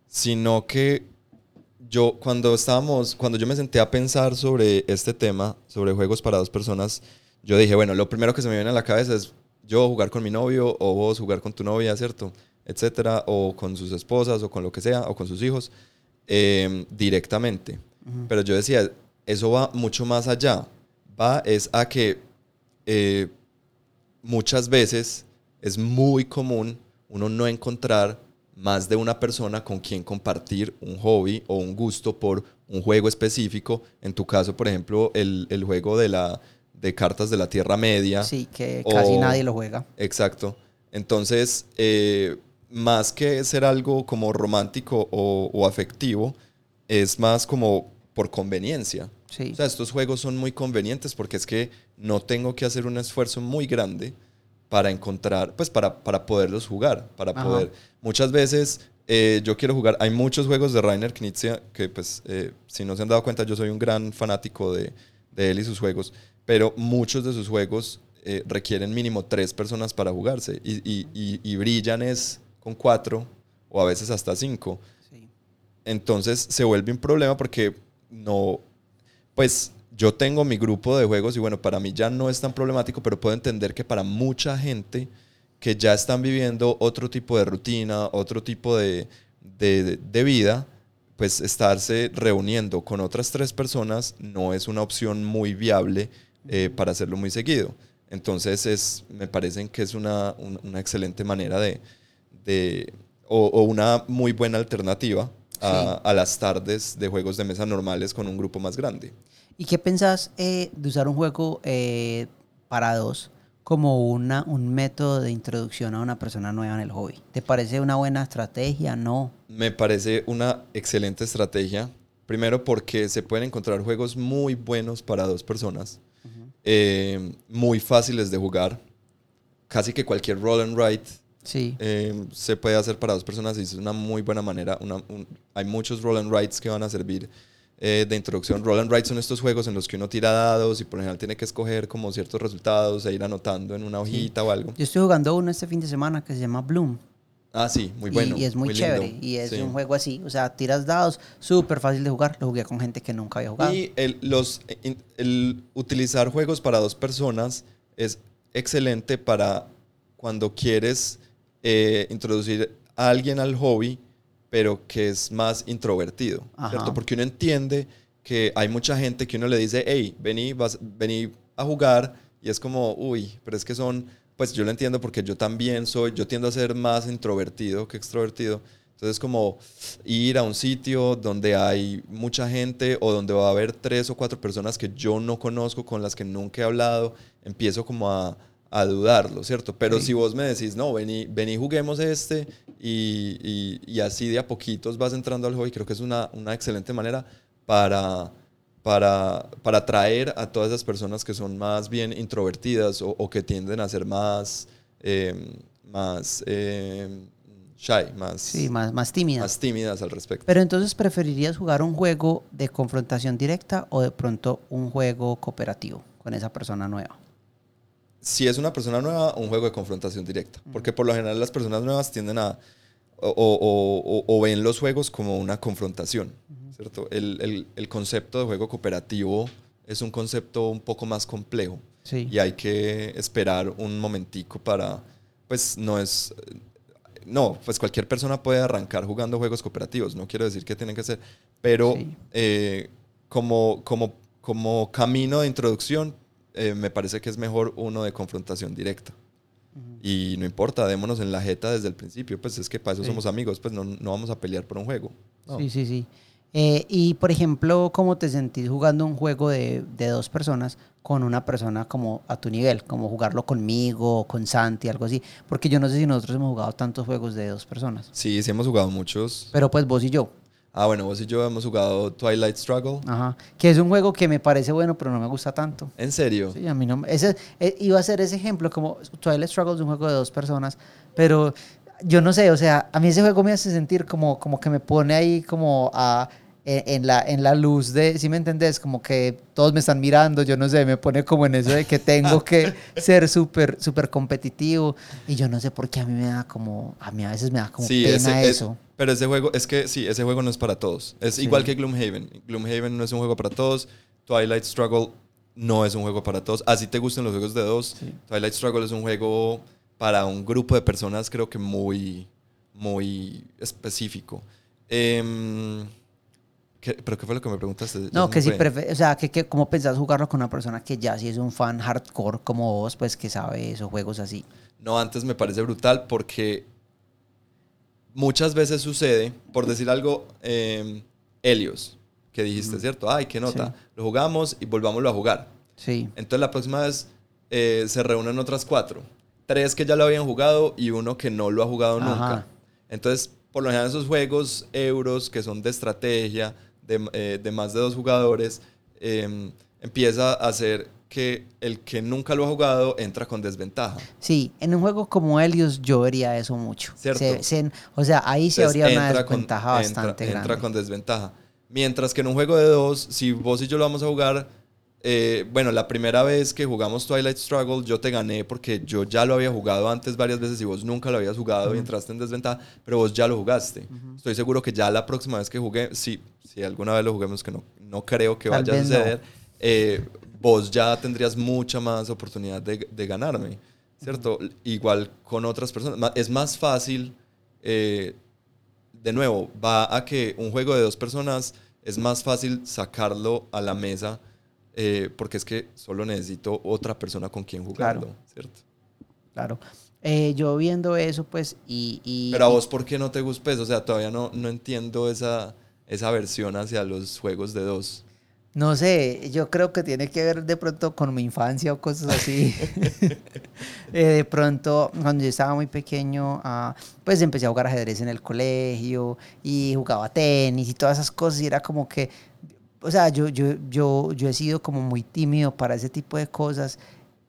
sino que yo cuando estábamos, cuando yo me senté a pensar sobre este tema, sobre juegos para dos personas, yo dije, bueno, lo primero que se me viene a la cabeza es yo jugar con mi novio o vos jugar con tu novia, ¿cierto? Etcétera, o con sus esposas o con lo que sea, o con sus hijos, em, directamente. Pero yo decía, eso va mucho más allá. Va es a que eh, muchas veces es muy común uno no encontrar más de una persona con quien compartir un hobby o un gusto por un juego específico. En tu caso, por ejemplo, el, el juego de, la, de cartas de la Tierra Media. Sí, que casi nadie lo juega. Exacto. Entonces, eh, más que ser algo como romántico o, o, afectivo, es más como por conveniencia. Sí. O sea, estos juegos son muy convenientes porque es que no tengo que hacer un esfuerzo muy grande para encontrar, pues para, para poderlos jugar, para poder... Muchas veces eh, yo quiero jugar, hay muchos juegos de Rainer Knizia que pues eh, si no se han dado cuenta yo soy un gran fanático de, de él y sus juegos, pero muchos de sus juegos eh, requieren mínimo tres personas para jugarse y, y, y, brillan es con cuatro o a veces hasta cinco. Entonces se vuelve un problema porque no, pues yo tengo mi grupo de juegos y bueno, para mí ya no es tan problemático, pero puedo entender que para mucha gente que ya están viviendo otro tipo de rutina, otro tipo de, de, vida, pues estarse reuniendo con otras tres personas no es una opción muy viable eh, para hacerlo muy seguido. Entonces es, me parece que es una, una excelente manera de, de o, o, una muy buena alternativa a, a, las tardes de juegos de mesa normales con un grupo más grande. ¿Y qué pensás eh, de usar un juego eh, para dos como una, un método de introducción a una persona nueva en el hobby? ¿Te parece una buena estrategia? No. Me parece una excelente estrategia. Primero porque se pueden encontrar juegos muy buenos para dos personas, eh, muy fáciles de jugar. Casi que cualquier roll and write sí. se puede hacer para dos personas y es una muy buena manera. hay muchos roll and writes que van a servir eh, de introducción. Roll and Write son estos juegos en los que uno tira dados y por ejemplo tiene que escoger como ciertos resultados e ir anotando en una hojita o algo. Yo estoy jugando uno este fin de semana que se llama Bloom. Ah, sí, muy bueno. Y, es muy, chévere. Y es un juego así. O sea, tiras dados, súper fácil de jugar. Lo jugué con gente que nunca había jugado. Y el, los, el utilizar juegos para dos personas es excelente para cuando quieres eh, introducir a alguien al hobby pero que es más introvertido, ¿cierto? Porque uno entiende que hay mucha gente que uno le dice, hey, vení, vas, vení a jugar, y es como, uy, pero es que son, pues yo lo entiendo porque yo también soy, yo tiendo a ser más introvertido que extrovertido. Entonces, como ir a un sitio donde hay mucha gente o donde va a haber tres o cuatro personas que yo no conozco, con las que nunca he hablado, empiezo como a, a dudarlo, ¿cierto? Pero si vos me decís, no, vení, vení juguemos este y, y, así de a poquitos vas entrando al hobby, creo que es una, una excelente manera para, para, para atraer a todas esas personas que son más bien introvertidas o, o que tienden a ser más, eh, más eh, shy, más, sí, más, más tímidas. Más tímidas al respecto. Pero entonces, ¿preferirías jugar un juego de confrontación directa o de pronto un juego cooperativo con esa persona nueva? Si es una persona nueva, un juego de confrontación directa. Porque por lo general las personas nuevas tienden a o, o, o, ven los juegos como una confrontación, ¿cierto? El, el, el, concepto de juego cooperativo es un concepto un poco más complejo sí. y hay que esperar un momentico para, pues no es, no, pues cualquier persona puede arrancar jugando juegos cooperativos, no quiero decir que tienen que ser, pero Sí. eh, como, como, como camino de introducción, eh, me parece que es mejor uno de confrontación directa. Y no importa, démonos en la jeta desde el principio, pues es que para eso Sí. somos amigos, pues no, no vamos a pelear por un juego. No. Sí, sí, sí. Eh, y por ejemplo, ¿cómo te sentís jugando un juego de, de dos personas con una persona como a tu nivel? Como jugarlo conmigo, con Santi, algo así. Porque yo no sé si nosotros hemos jugado tantos juegos de dos personas. Sí, sí hemos jugado muchos. Pero pues vos y yo. Ah, bueno, vos y yo hemos jugado Twilight Struggle. Ajá. Que es un juego que me parece bueno, pero no me gusta tanto. ¿En serio? Sí, a mí no ese, eh, iba a ser ese ejemplo, como Twilight Struggle es un juego de dos personas, pero yo no sé, o sea, a mí ese juego me hace sentir como, como que me pone ahí como a, en, la, en la luz de, ¿sí me entendés? Como que todos me están mirando, yo no sé, me pone como en eso de que tengo que ser súper, súper competitivo y yo no sé por qué a mí me da como, a mí a veces me da como Sí, pena ese- eso. es- pero ese juego, es que sí, ese juego no es para todos. Es Sí. igual que Gloomhaven. Gloomhaven no es un juego para todos. Twilight Struggle no es un juego para todos. Así te gustan los juegos de dos. Sí. Twilight Struggle es un juego para un grupo de personas, creo que muy, muy específico. Em, ¿qué- ¿Pero qué fue lo que me preguntaste? No, que prefe- o sea, que, que cómo pensás jugarlo con una persona que ya sí es un fan hardcore como vos, pues que sabe esos juegos así. No, antes me parece brutal porque muchas veces sucede, por decir algo, eh, Helios, que dijiste, ¿cierto? Ay, qué nota. Sí. Lo jugamos y volvámoslo a jugar. Sí. Entonces la próxima vez eh, se reúnen otras cuatro. Tres que ya lo habían jugado y uno que no lo ha jugado Ajá. nunca. Entonces, por lo general esos juegos euros que son de estrategia, de, eh, de más de dos jugadores, eh, empieza a hacer que el que nunca lo ha jugado entra con desventaja. Sí, en un juego como Helios yo vería eso mucho. Cierto. Se- se- o sea, ahí se Entonces, habría una entra con- desventaja entra- bastante entra grande. con desventaja. Mientras que en un juego de dos, si vos y yo lo vamos a jugar, eh, bueno, la primera vez que jugamos Twilight Struggle, yo te gané porque yo ya lo había jugado antes varias veces y vos nunca lo habías jugado y entraste en desventaja, pero vos ya lo jugaste. Estoy seguro que ya la próxima vez que jugué, si, si alguna vez lo juguemos, que no, no creo que Tal vaya a no. suceder, eh, vos ya tendrías mucha más oportunidad de, de ganarme, ¿cierto? Igual con otras personas. Es más fácil, eh, de nuevo, va a que un juego de dos personas es más fácil sacarlo a la mesa eh, porque es que solo necesito otra persona con quien jugarlo, Claro. ¿cierto? Claro. Eh, yo viendo eso, pues, y... y- Pero a y- vos, ¿por qué no te gusta? Pues, o sea, todavía no, no entiendo esa, esa aversión hacia los juegos de dos. No sé, yo creo que tiene que ver de pronto con mi infancia o cosas así. Eh, de pronto, cuando yo estaba muy pequeño, ah, pues empecé a jugar ajedrez en el colegio y jugaba tenis y todas esas cosas. Y era como que, o sea, yo, yo, yo, yo he sido como muy tímido para ese tipo de cosas.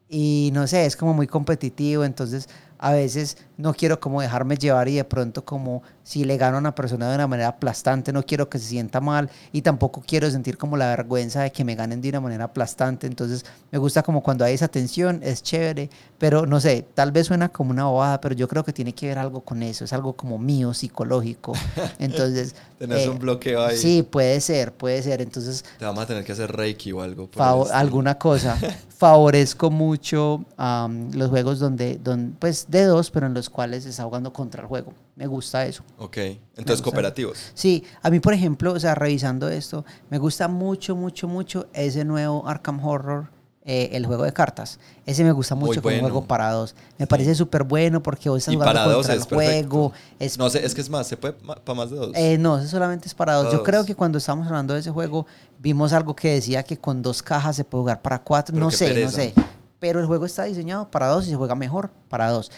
Y no sé, es como muy competitivo. Entonces, a veces no quiero como dejarme llevar y de pronto como si le gano a una persona de una manera aplastante, no quiero que se sienta mal y tampoco quiero sentir como la vergüenza de que me ganen de una manera aplastante. Entonces me gusta como cuando hay esa tensión, es chévere, pero no sé, tal vez suena como una bobada, pero yo creo que tiene que ver algo con eso, es algo como mío, psicológico. Entonces... Tenés eh, un bloqueo ahí. Sí, puede ser, puede ser. Entonces Te vamos a tener que hacer Reiki o algo. por alguna cosa. Favorezco mucho am, los juegos donde, donde, pues de dos, pero en los cuales está jugando contra el juego. Me gusta eso. Ok, entonces cooperativos. Sí, a mí, por ejemplo, o sea, revisando esto, me gusta mucho, mucho, mucho ese nuevo Arkham Horror, eh, el juego de cartas. Ese me gusta mucho como un juego para dos. Me parece súper bueno porque vos estás Y jugando para dos contra el es perfecto. juego. Es No sé, es que es más, se puede para más de dos. eh, no, solamente es para dos. Para Yo creo dos. que cuando estábamos hablando de ese juego, vimos algo que decía que con dos cajas se puede jugar para cuatro. Pero no sé, pereza. no sé. Pero el juego está diseñado para dos y se juega mejor para dos.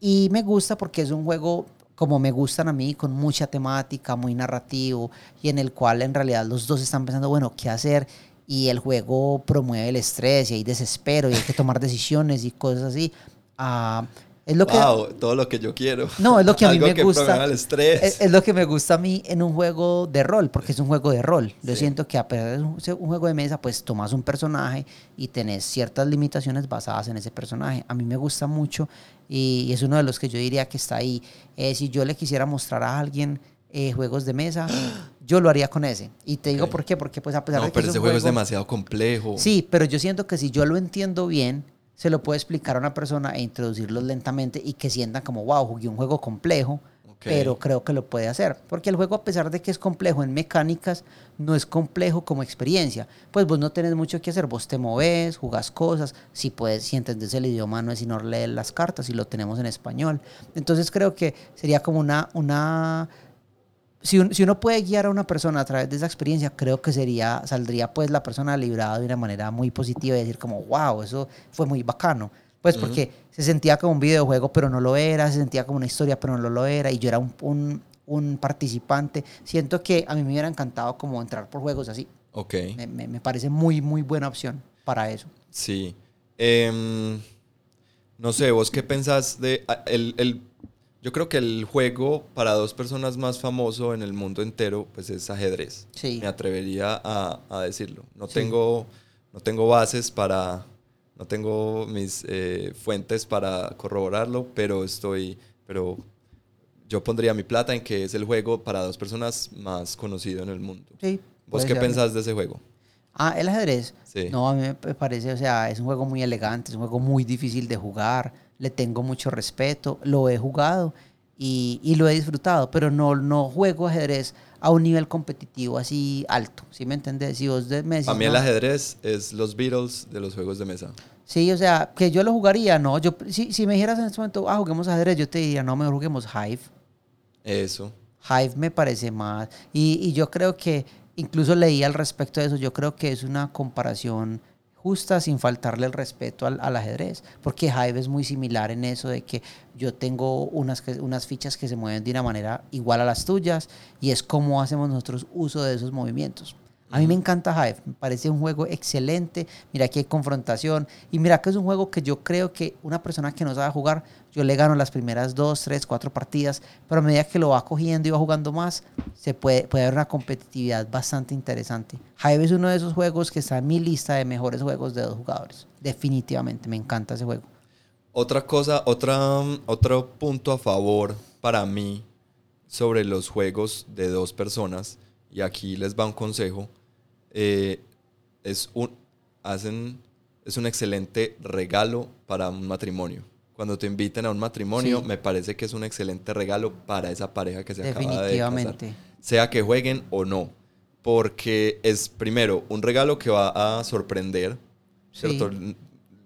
Y me gusta porque es un juego como me gustan a mí, con mucha temática, muy narrativo, y en el cual en realidad los dos están pensando, bueno, ¿qué hacer? Y el juego promueve el estrés y hay desespero y hay que tomar decisiones y cosas así. Ah, Es lo que, wow, todo lo que yo quiero. No, es lo que a mí Algo me que gusta. el estrés. Es, es lo que me gusta a mí en un juego de rol, porque es un juego de rol. Yo Sí. siento que a pesar de ser un juego de mesa, pues tomas un personaje y tenés ciertas limitaciones basadas en ese personaje. A mí me gusta mucho y, es uno de los que yo diría que está ahí. Eh, si yo le quisiera mostrar a alguien eh, juegos de mesa, yo lo haría con ese. Y te digo por qué, porque pues a pesar no, de que pero es ese juego es demasiado complejo. Sí, pero yo siento que si yo lo entiendo bien, se lo puedo explicar a una persona e introducirlos lentamente y que sientan como, wow, jugué un juego complejo, Pero creo que lo puede hacer. Porque el juego, a pesar de que es complejo en mecánicas, no es complejo como experiencia. Pues vos no tenés mucho que hacer, vos te moves, jugás cosas, si puedes, si entendés el idioma, no es sino leer las cartas y lo tenemos en español. Entonces creo que sería como una... una si, un- si uno puede guiar a una persona a través de esa experiencia, creo que sería, saldría pues la persona librada de una manera muy positiva y decir como, wow, eso fue muy bacano. Pues porque se sentía como un videojuego, pero no lo era, se sentía como una historia, pero no lo era, y yo era un, un, un participante. Siento que a mí me hubiera encantado como entrar por juegos así. Ok. Me, me- me parece muy, muy buena opción para eso. Sí. Em, no sé, vos qué pensás de... El, el- yo creo que el juego para dos personas más famoso en el mundo entero, pues es ajedrez. Sí. Me atrevería a, a decirlo. No, Sí. tengo, no tengo bases para... No tengo mis eh, fuentes para corroborarlo, pero estoy... Pero yo pondría mi plata en que es el juego para dos personas más conocido en el mundo. Sí. ¿Vos qué ser. pensás de ese juego? Ah, el ajedrez. Sí. No, a mí me parece, o sea, es un juego muy elegante, es un juego muy difícil de jugar, le tengo mucho respeto, lo he jugado y, y lo he disfrutado, pero no, no juego ajedrez a un nivel competitivo así alto, ¿sí me entendés? Si vos de- me decís, A mí el no, ajedrez es los Beatles de los juegos de mesa. Sí, o sea, que yo lo jugaría, no, yo, si, si me dijeras en este momento, ah, juguemos ajedrez, yo te diría, no, mejor juguemos Hive. Eso. Hive me parece más. Y, y yo creo que, incluso leí al respecto de eso, yo creo que es una comparación justa sin faltarle el respeto al, ajedrez. Porque Hive es muy similar en eso de que yo tengo unas, unas fichas que se mueven de una manera igual a las tuyas y es como hacemos nosotros uso de esos movimientos. A mí me encanta Hive, me parece un juego excelente. Mira que hay confrontación y mira que es un juego que yo creo que una persona que no sabe jugar, yo le gano las primeras dos, tres, cuatro partidas, pero a medida que lo va cogiendo y va jugando más, se puede, puede haber una competitividad bastante interesante. Hive es uno de esos juegos que está en mi lista de mejores juegos de dos jugadores. Definitivamente, me encanta ese juego. Otra cosa, otra, otro punto a favor para mí sobre los juegos de dos personas, y aquí les va un consejo, eh, es, un, hacen, es un excelente regalo para un matrimonio. Cuando te inviten a un matrimonio, Sí. me parece que es un excelente regalo para esa pareja que se acaba de casar. Sea que jueguen o no. Porque es, primero, un regalo que va a sorprender. Sí. ¿cierto?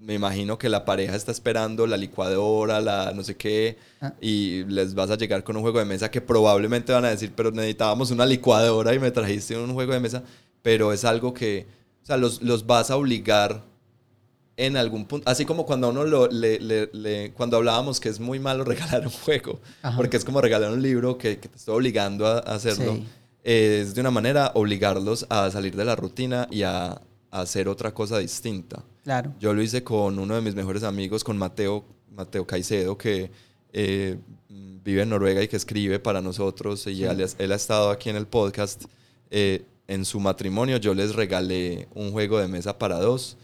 Me imagino que la pareja está esperando la licuadora, la no sé qué, Ah. y les vas a llegar con un juego de mesa que probablemente van a decir, pero necesitábamos una licuadora y me trajiste un juego de mesa, pero es algo que, o sea, los, los vas a obligar en algún punto, así como cuando a uno lo, le, le- le- cuando hablábamos que es muy malo regalar un juego, Ajá. porque es como regalar un libro que, que te está obligando a, a hacerlo, Sí. es de una manera obligarlos a salir de la rutina y a, a hacer otra cosa distinta. Claro. Yo lo hice con uno de mis mejores amigos, con Mateo, Mateo Caicedo, que eh, vive en Noruega y que escribe para nosotros. Y Sí. él, él ha estado aquí en el podcast. Eh, en su matrimonio yo les regalé un juego de mesa para dos.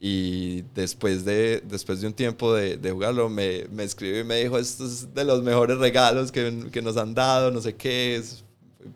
Y después de, después de un tiempo de, de jugarlo, me, me escribió y me dijo, esto es de los mejores regalos que, que nos han dado, no sé qué. Es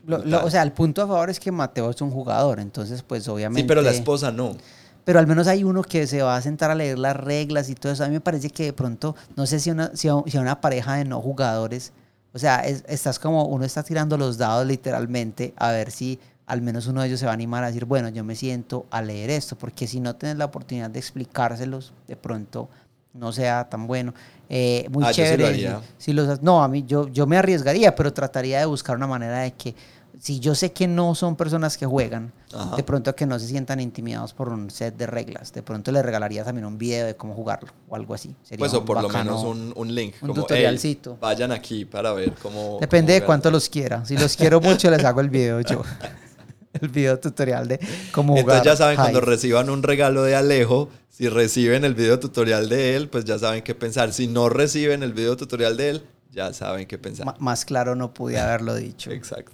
Lo- lo- brutal". o sea, el punto a favor es que Mateo es un jugador, entonces pues obviamente... sí, pero la esposa no. Pero al menos hay uno que se va a sentar a leer las reglas y todo eso. A mí me parece que de pronto, no sé si una, si a, si a una pareja de no jugadores, o sea, es- estás como, uno está tirando los dados literalmente a ver si al menos uno de ellos se va a animar a decir, bueno, yo me siento a leer esto, porque si no tienes la oportunidad de explicárselos, de pronto no sea tan bueno. Eh, muy Ah, yo sí lo chévere. haría. si- los- no, a mí yo, yo me arriesgaría, pero trataría de buscar una manera de que, si yo sé que no son personas que juegan, Ajá. de pronto que no se sientan intimidados por un set de reglas. De pronto les regalaría también un video de cómo jugarlo o algo así. Sería Pues o por lo menos un, un link. un como, tutorialcito. "Hey, vayan aquí para ver cómo... Depende cómo de cuánto jugar". los quiera. Si los quiero mucho, les hago el video yo. el video tutorial de cómo jugar. Entonces ya saben, cuando reciban un regalo de Alejo, si reciben el video tutorial de él, pues ya saben qué pensar. Si no reciben el video tutorial de él, ya saben qué pensar. Más claro no pude haberlo dicho. Exacto.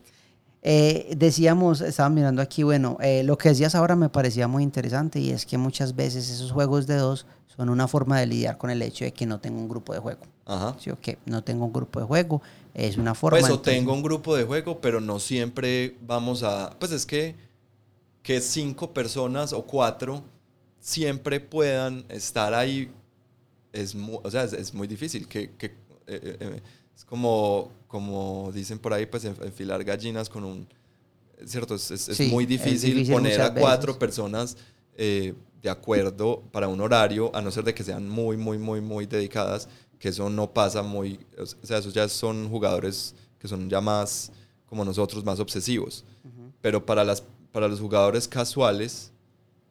Eh, decíamos, estaba mirando aquí, bueno, eh, lo que decías ahora me parecía muy interesante y es que muchas veces esos juegos de dos son una forma de lidiar con el hecho de que no tengo un grupo de juego. Ajá. ¿Sí o qué? No tengo un grupo de juego, es una forma... Pues o tengo un grupo de juego, pero no siempre vamos a... Pues es que, que cinco personas o cuatro siempre puedan estar ahí, es mu- o sea, es, es muy difícil. Que, que, eh, eh, eh, es como, como dicen por ahí, pues enf- enfilar gallinas con un... ¿Cierto? Es, es- es Sí, muy es difícil, difícil poner a cuatro veces. personas eh, de acuerdo para un horario, a no ser de que sean muy, muy, muy, muy dedicadas, que eso no pasa muy, o sea, esos ya son jugadores que son ya más como nosotros, más obsesivos. Pero para, las, para los jugadores casuales,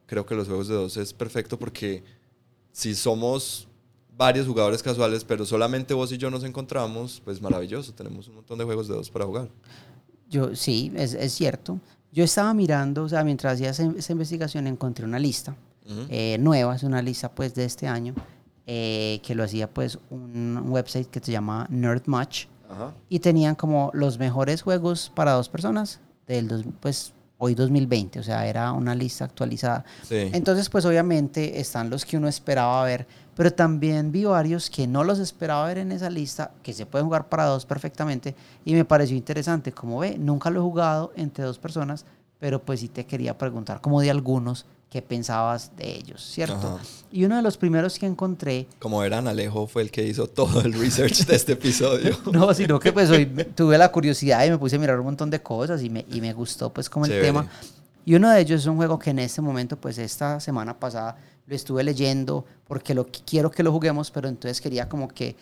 creo que los juegos de dos es perfecto porque si somos varios jugadores casuales, pero solamente vos y yo nos encontramos, pues maravilloso, tenemos un montón de juegos de dos para jugar. Yo, sí, es, es cierto. Yo estaba mirando, o sea, mientras hacía esa, esa investigación encontré una lista eh, nueva, es una lista pues de este año, eh, que lo hacía pues un website que se llama Nerd Match Ajá. y tenían como los mejores juegos para dos personas del dos- pues hoy 2020, o sea, era una lista actualizada. Sí. Entonces, pues obviamente están los que uno esperaba ver, pero también vi varios que no los esperaba ver en esa lista, que se pueden jugar para dos perfectamente, y me pareció interesante. Como ve, nunca lo he jugado entre dos personas, pero pues sí te quería preguntar, como de algunos, qué pensabas de ellos, ¿cierto? Ajá. Y uno de los primeros que encontré, Como verán, Alejo fue el que hizo todo el research de este episodio. no, sino que pues hoy tuve la curiosidad y me puse a mirar un montón de cosas y me, y me gustó pues como el Chévere. tema. Y uno de ellos es un juego que en este momento, pues esta semana pasada, lo estuve leyendo porque lo qui- quiero que lo juguemos, pero entonces quería como que,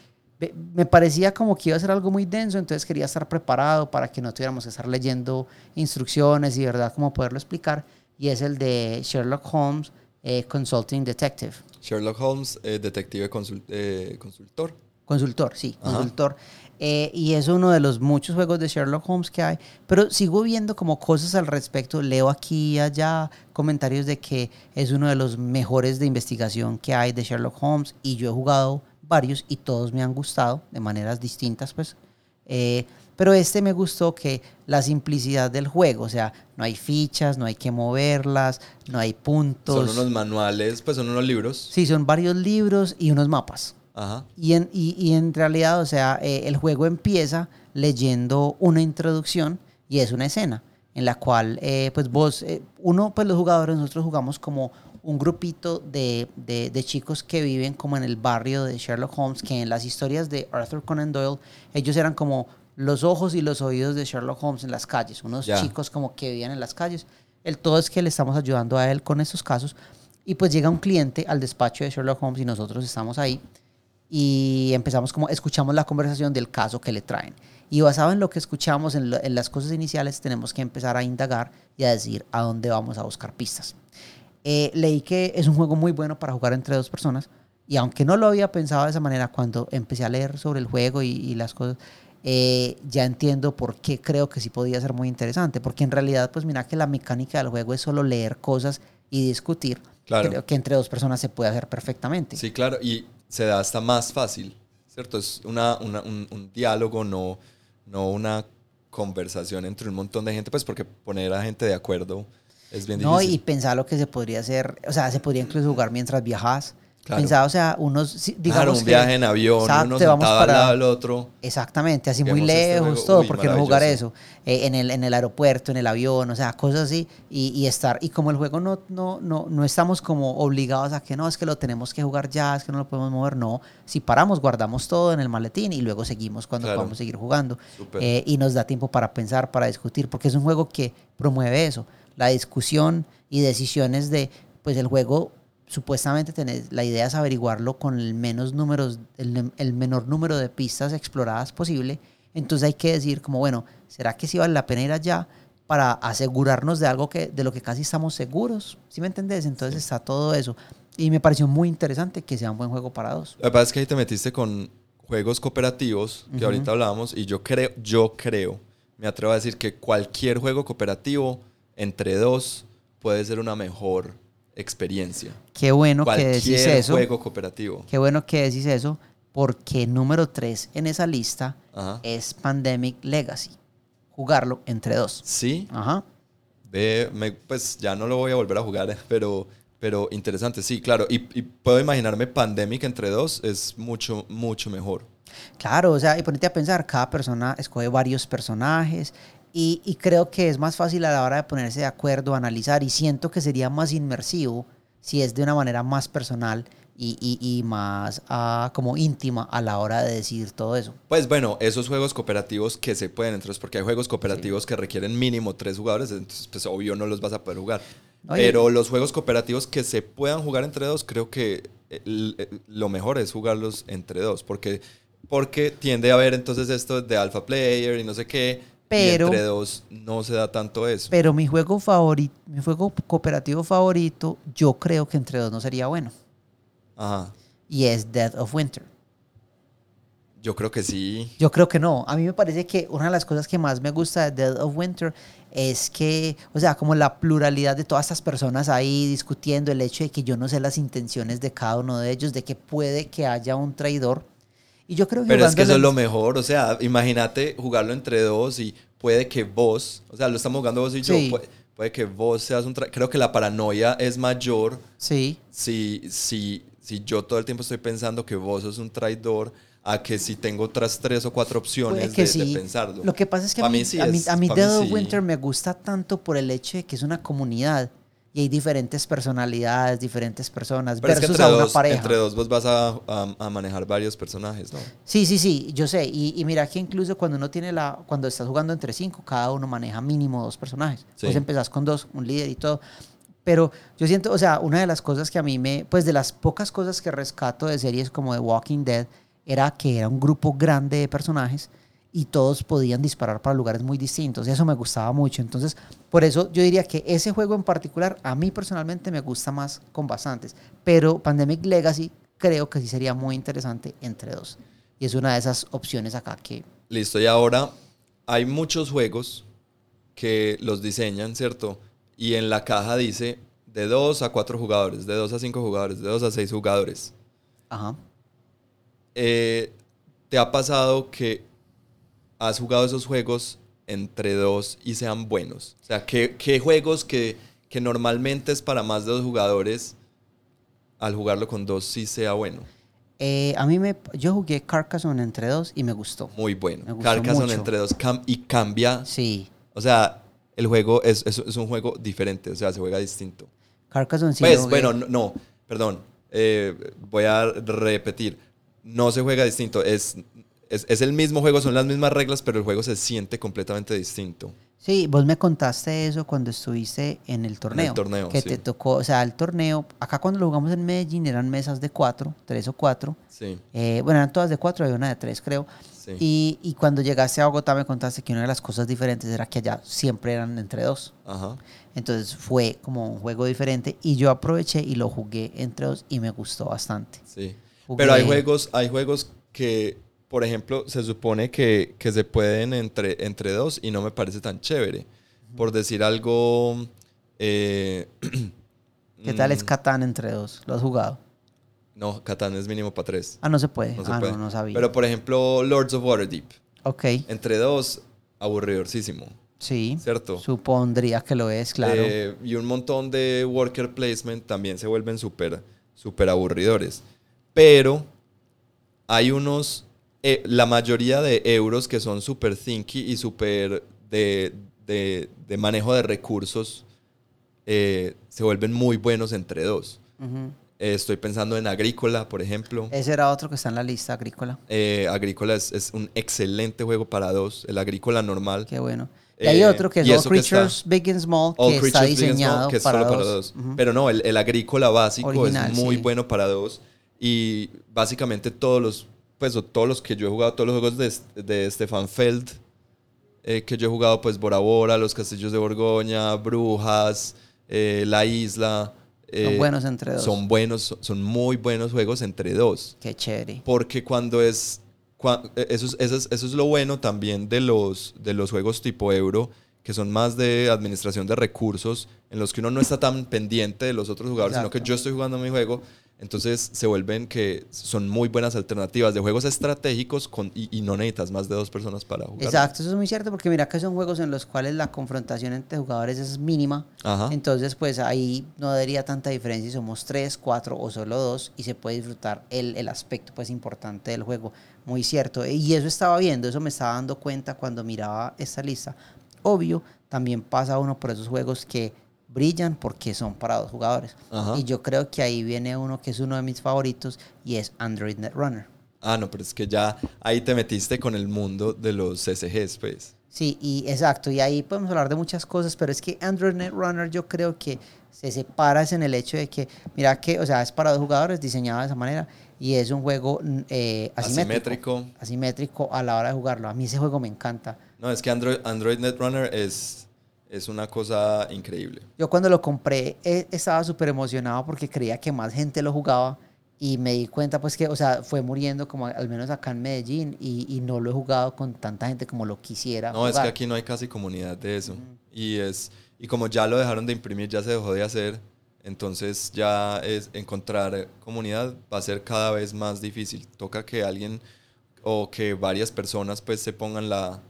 me parecía como que iba a ser algo muy denso, entonces quería estar preparado para que no tuviéramos que estar leyendo instrucciones y verdad cómo poderlo explicar. Y es el de Sherlock Holmes eh, Consulting Detective. Sherlock Holmes, eh, detective consul- eh, consultor. Consultor, sí, Ajá. consultor. Eh, y es uno de los muchos juegos de Sherlock Holmes que hay. Pero sigo viendo como cosas al respecto. Leo aquí y allá comentarios de que es uno de los mejores de investigación que hay de Sherlock Holmes. Y yo he jugado varios y todos me han gustado de maneras distintas, pues. Pero este me gustó que la simplicidad del juego, o sea, no hay fichas, no hay que moverlas, no hay puntos. Son unos manuales, pues son unos libros. Sí, son varios libros y unos mapas. Ajá. Y en, y, y en realidad, o sea, eh, el juego empieza leyendo una introducción y es una escena en la cual, eh, pues vos, eh, uno, pues los jugadores, nosotros jugamos como un grupito de, de- de chicos que viven como en el barrio de Sherlock Holmes, que en las historias de Arthur Conan Doyle, ellos eran como los ojos y los oídos de Sherlock Holmes en las calles, unos Ya. chicos como que vivían en las calles. El todo es que le estamos ayudando a él con estos casos. Y pues llega un cliente al despacho de Sherlock Holmes y nosotros estamos ahí y empezamos como, escuchamos la conversación del caso que le traen. Y basado en lo que escuchamos, en, lo- en las cosas iniciales, tenemos que empezar a indagar y a decir a dónde vamos a buscar pistas. Eh, leí que es un juego muy bueno para jugar entre dos personas y aunque no lo había pensado de esa manera, cuando empecé a leer sobre el juego y, y las cosas, eh, ya entiendo por qué creo que sí podía ser muy interesante, porque en realidad, pues mira que la mecánica del juego es solo leer cosas y discutir. Claro. Creo que entre dos personas se puede hacer perfectamente. Sí, claro, y se da hasta más fácil, ¿cierto? Es una, una- un, un diálogo, no, no una conversación entre un montón de gente, pues porque poner a gente de acuerdo es bien No, y difícil. pensar lo que se podría hacer, o sea, se podría incluso jugar mientras viajas. Claro. Pensar, o sea, unos, digamos claro, un que- viaje en avión, Exacto, uno te vamos sentado para- al lado del otro. Exactamente, así muy este lejos, todo, Uy, porque no jugar eso? Eh, en, el, en el aeropuerto, en el avión, o sea, cosas así, y, y estar, y como el juego no, no, no, no estamos como obligados a que no, es que lo tenemos que jugar ya, es que no lo podemos mover, no, si paramos, guardamos todo en el maletín y luego seguimos cuando Claro. podamos seguir jugando. Eh, y nos da tiempo para pensar, para discutir, porque es un juego que promueve eso, la discusión y decisiones de, pues el juego supuestamente tenés, la idea es averiguarlo con el menos números, el, el menor número de pistas exploradas posible. Entonces hay que decir como, bueno, ¿será que sí vale la pena ir allá para asegurarnos de algo que, de lo que casi estamos seguros? ¿Sí me entendés? Entonces está todo eso. Y me pareció muy interesante que sea un buen juego para dos. Que pasa es que ahí te metiste con juegos cooperativos, que Ujú. ahorita hablábamos, y yo creo, yo creo, me atrevo a decir que cualquier juego cooperativo entre dos puede ser una mejor experiencia. Qué bueno que decís Cualquier eso. juego cooperativo. Qué bueno que decís eso, porque número 3 en esa lista Ajá. es Pandemic Legacy. Jugarlo entre dos. Sí, Ajá. ve, me- pues ya no lo voy a volver a jugar, pero, pero interesante, sí, claro. Y, y puedo imaginarme Pandemic entre dos es mucho, mucho mejor. Claro, o sea, y ponete a pensar, cada persona escoge varios personajes y, y creo que es más fácil a la hora de ponerse de acuerdo, analizar y siento que sería más inmersivo si es de una manera más personal y, y- y más ah, como íntima a la hora de decidir todo eso. Pues bueno, esos juegos cooperativos que se pueden, entonces, porque hay juegos cooperativos que requieren mínimo tres jugadores, entonces, pues obvio no los vas a poder jugar. Oye. Pero los juegos cooperativos que se puedan jugar entre dos, creo que el- el- lo mejor es jugarlos entre dos, porque, porque tiende a haber entonces esto de alpha player y no sé qué, Pero- y entre dos no se da tanto eso. Pero mi juego favorito, mi juego cooperativo favorito, yo creo que entre dos no sería bueno. Ajá, Y es Dead of Winter. yo creo que sí. Yo creo que no. A mí me parece que una de las cosas que más me gusta de Dead of Winter es que, o sea, como la pluralidad de todas estas personas ahí discutiendo el hecho de que yo no sé las intenciones de cada uno de ellos, de que puede que haya un traidor. Y yo creo que Pero es que eso es lo mejor, o sea, imagínate jugarlo entre dos y puede que vos, o sea, lo estamos jugando vos y yo, Sí. puede, puede que vos seas un... Creo que la paranoia es mayor Sí. si, si, si yo todo el tiempo estoy pensando que vos sos un traidor a que si tengo otras tres o cuatro opciones que de, sí. de pensarlo. Lo que pasa es que Pa' a mí, mí sí a mí, a mí Dead of. Winter me gusta tanto por el hecho de que es una comunidad y hay diferentes personalidades, diferentes personas Pero es que versus a una dos, pareja. entre dos vos vas a, a- a manejar varios personajes, ¿no? Sí, sí, sí, yo sé. Y, y mira que incluso cuando uno tiene la, cuando estás jugando entre cinco, cada uno maneja mínimo dos personajes. Sí. Pues empezás con dos, un líder y todo. Pero yo siento, o sea, una de las cosas que a mí me, pues de las pocas cosas que rescato de series como The Walking Dead, era que era un grupo grande de personajes y todos podían disparar para lugares muy distintos. Y eso me gustaba mucho. Entonces, por eso yo diría que ese juego en particular, a mí personalmente me gusta más con bastantes. Pero Pandemic Legacy creo que sí sería muy interesante entre dos. Y es una de esas opciones acá que... Listo, y ahora hay muchos juegos que los diseñan, ¿cierto? Y en la caja dice de 2 a 4 jugadores, de 2 a 5 jugadores, de 2 a 6 jugadores. Ajá. Eh, ¿Te ha pasado que has jugado esos juegos entre dos y sean buenos? O sea, ¿qué, qué juegos que, que normalmente es para más de dos jugadores, al jugarlo con dos sí sea bueno? Eh, a mí me... Yo jugué Carcassonne entre dos y me gustó. Muy bueno. Gustó Carcassonne mucho. entre dos cam- y cambia. Sí. O sea, el juego es, es, es un juego diferente, o sea, se juega distinto. Carcassonne sí pues, bueno, no, no, perdón. eh, voy a repetir. No se juega distinto. Es, es, es el mismo juego, son las mismas reglas, pero el juego se siente completamente distinto. Sí, vos me contaste eso cuando estuviste en el torneo. torneo, Que sí. te tocó, o sea, el torneo, acá cuando lo jugamos en Medellín eran mesas de cuatro, tres o cuatro. Sí, Eh, bueno, eran todas de cuatro, había una de tres, creo. sí. Y, y cuando llegaste a Bogotá me contaste que una de las cosas diferentes era que allá siempre eran entre dos. Ajá. Entonces fue como un juego diferente y yo aproveché y lo jugué entre dos y me gustó bastante. Sí. Jugué- Pero hay juegos, hay juegos que, por ejemplo, se supone que, que se pueden entre, entre dos y no me parece tan chévere. Por decir algo. eh, ¿Qué tal es mm, Catán entre dos? ¿Lo has jugado? No, Catán es mínimo para tres. Ah, no se puede. No se ah, puede. no, no sabía. Pero por ejemplo, Lords of Waterdeep. ok, Entre dos, aburridorcísimo. sí. ¿Cierto? Supondría que lo es, claro. Eh, y un montón de worker placement también se vuelven súper súper aburridores. Pero hay unos, eh, la mayoría de euros que son súper thinky y súper de, de- de manejo de recursos eh, se vuelven muy buenos entre dos. Eh, estoy pensando en Agrícola, por ejemplo. Ese era otro que está en la lista agrícola. Agrícola es, es un excelente juego para dos. El Agrícola normal. Qué bueno. Y hay otro que es All está- Creatures Big and Small, All que está Small, diseñado que es para, solo dos. para dos. Pero no, el, el agrícola básico Original, es muy sí. bueno para dos. Y básicamente todos los, pues, o todos los que yo he jugado, todos los juegos de, de Stefan Feld, eh, que yo he jugado, pues Bora Bora, Los Castillos de Borgoña, Brujas, eh, La Isla. Son eh, buenos entre dos. Son buenos, son- son muy buenos juegos entre dos. Qué chévere. Porque cuando es. cua- eh, eso, es, eso, es, eso es lo bueno también de los, de los juegos tipo euro, que son más de administración de recursos, en los que uno no está tan pendiente de los otros jugadores, sino que Exacto. yo estoy jugando mi juego. Entonces se vuelven que son muy buenas alternativas de juegos estratégicos con, y, y no necesitas más de dos personas para jugar. Exacto, eso es muy cierto porque mira que son juegos en los cuales la confrontación entre jugadores es mínima. Ajá. Entonces, pues ahí no daría tanta diferencia si somos tres, cuatro o solo dos y se puede disfrutar el, el aspecto pues importante del juego. Muy cierto. Y eso estaba viendo, eso me estaba dando cuenta cuando miraba esta lista. Obvio, también pasa uno por esos juegos que brillan porque son para dos jugadores. Ajá. Y yo creo que ahí viene uno que es uno de mis favoritos y es Android Netrunner. Ah, no, pero es que ya ahí te metiste con el mundo de los CCGs, pues. Sí, y exacto, y ahí podemos hablar de muchas cosas, pero es que Android Netrunner yo creo que se separa es en el hecho de que, mira que, o sea, es para dos jugadores, diseñado de esa manera, y es un juego eh, asimétrico, Asimétrico. asimétrico a la hora de jugarlo. A mí ese juego me encanta. No, es que Android, Android Netrunner es, es una cosa increíble. Yo cuando lo compré eh, estaba súper emocionado porque creía que más gente lo jugaba y me di cuenta pues que, o sea, fue muriendo como al menos acá en Medellín y, y no lo he jugado con tanta gente como lo quisiera. No, es que jugar. aquí no hay casi comunidad de eso. Y es y como ya lo dejaron de imprimir, ya se dejó de hacer, entonces ya es encontrar comunidad va a ser cada vez más difícil. Toca que alguien o que varias personas pues se pongan la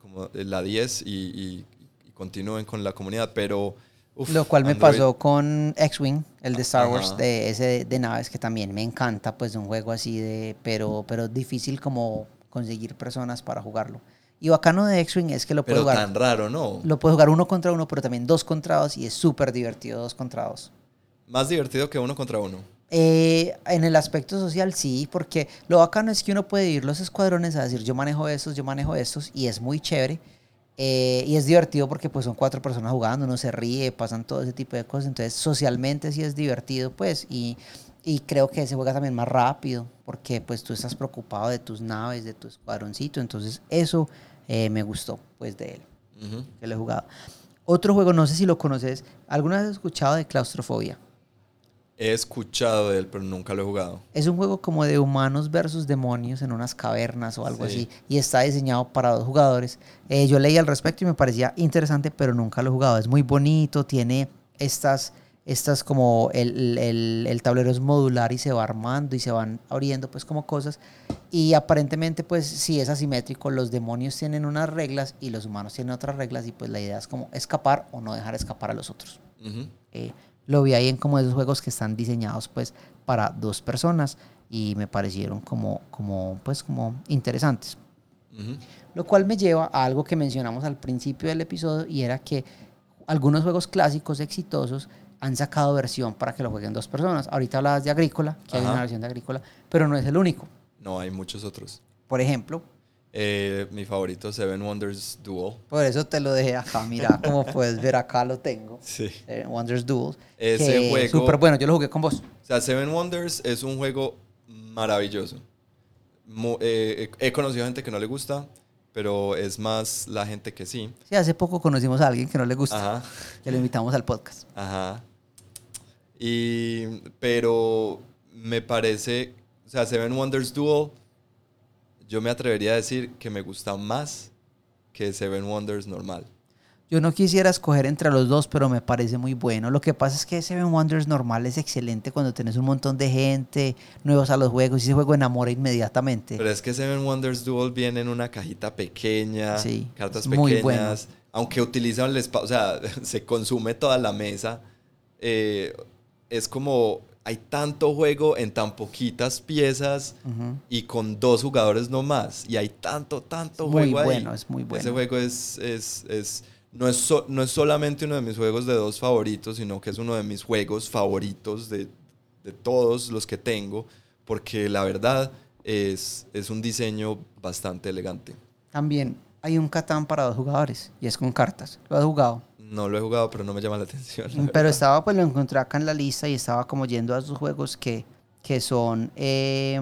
como la 10 y, y- y continúen con la comunidad, pero uf, Lo cual me pasó con X-Wing, el de Star Wars, Ajá. de ese de naves que también me encanta, pues de un juego así de, pero, pero difícil como conseguir personas para jugarlo. Y bacano de X-Wing es que lo puedes pero jugar, tan raro, ¿no? lo puedes jugar uno contra uno, pero también dos contra dos y es súper divertido dos contra dos. Más divertido que uno contra uno. Eh, en el aspecto social sí, porque lo bacano es que uno puede ir los escuadrones a decir yo manejo estos, yo manejo estos y es muy chévere. Eh, y es divertido porque pues son cuatro personas jugando, uno se ríe, pasan todo ese tipo de cosas. Entonces socialmente sí es divertido pues y, y creo que se juega también más rápido porque pues tú estás preocupado de tus naves, de tu escuadroncito. Entonces eso eh, me gustó pues de él, que lo he jugado. Otro juego, no sé si lo conoces, ¿alguna vez has escuchado de claustrofobia? He escuchado de él, pero nunca lo he jugado. Es un juego como de humanos versus demonios en unas cavernas o algo Sí. así. Y está diseñado para dos jugadores. Eh, yo leí al respecto y me parecía interesante, pero nunca lo he jugado. Es muy bonito, tiene estas, estas como el, el- el tablero es modular y se va armando y se van abriendo pues como cosas. Y aparentemente pues sí es asimétrico. Los demonios tienen unas reglas y los humanos tienen otras reglas y pues la idea es como escapar o no dejar escapar a los otros. Ujú. Eh, lo vi ahí en como esos juegos que están diseñados pues para dos personas y me parecieron como, como, pues, como interesantes. Lo cual me lleva a algo que mencionamos al principio del episodio y era que algunos juegos clásicos exitosos han sacado versión para que lo jueguen dos personas. Ahorita hablabas de Agrícola, que hay una versión de Agrícola, pero no es el único. No, hay muchos otros. Por ejemplo, Eh, mi favorito, Seven Wonders Duel. por eso te lo dejé acá, mira, como puedes ver acá lo tengo. Sí. eh, Wonders Duel. Ese juego- Súper bueno, yo lo jugué con vos. O sea, Seven Wonders es un juego maravilloso. Mu- eh, he he conocido gente que no le gusta, pero es más la gente que sí. Sí, hace poco conocimos a alguien que no le gusta. Ajá, Que lo invitamos al podcast. ajá. Y, pero me parece, o sea, Seven Wonders Duel, yo me atrevería a decir que me gusta más que Seven Wonders normal. Yo no quisiera escoger entre los dos, pero me parece muy bueno. Lo que pasa es que Seven Wonders normal es excelente cuando tenés un montón de gente, nuevos a los juegos, y ese juego enamora inmediatamente. Pero es que Seven Wonders Duel viene en una cajita pequeña, Sí, cartas muy pequeñas, bueno. aunque utilizan el espacio, o sea, se consume toda la mesa. eh, es como hay tanto juego en tan poquitas piezas Ujú. y con dos jugadores no más. Y hay tanto, tanto Muy juego ahí. bueno, es muy Ese bueno. juego es, es, es- no, es so- no es solamente uno de mis juegos de dos favoritos, sino que es uno de mis juegos favoritos de, de todos los que tengo, porque la verdad es, es un diseño bastante elegante. También hay un Catán para dos jugadores, y es con cartas. ¿Lo has jugado? No lo he jugado, pero no me llama la atención. la Pero verdad. estaba, pues lo encontré acá en la lista y estaba como yendo a esos juegos que, que son, eh,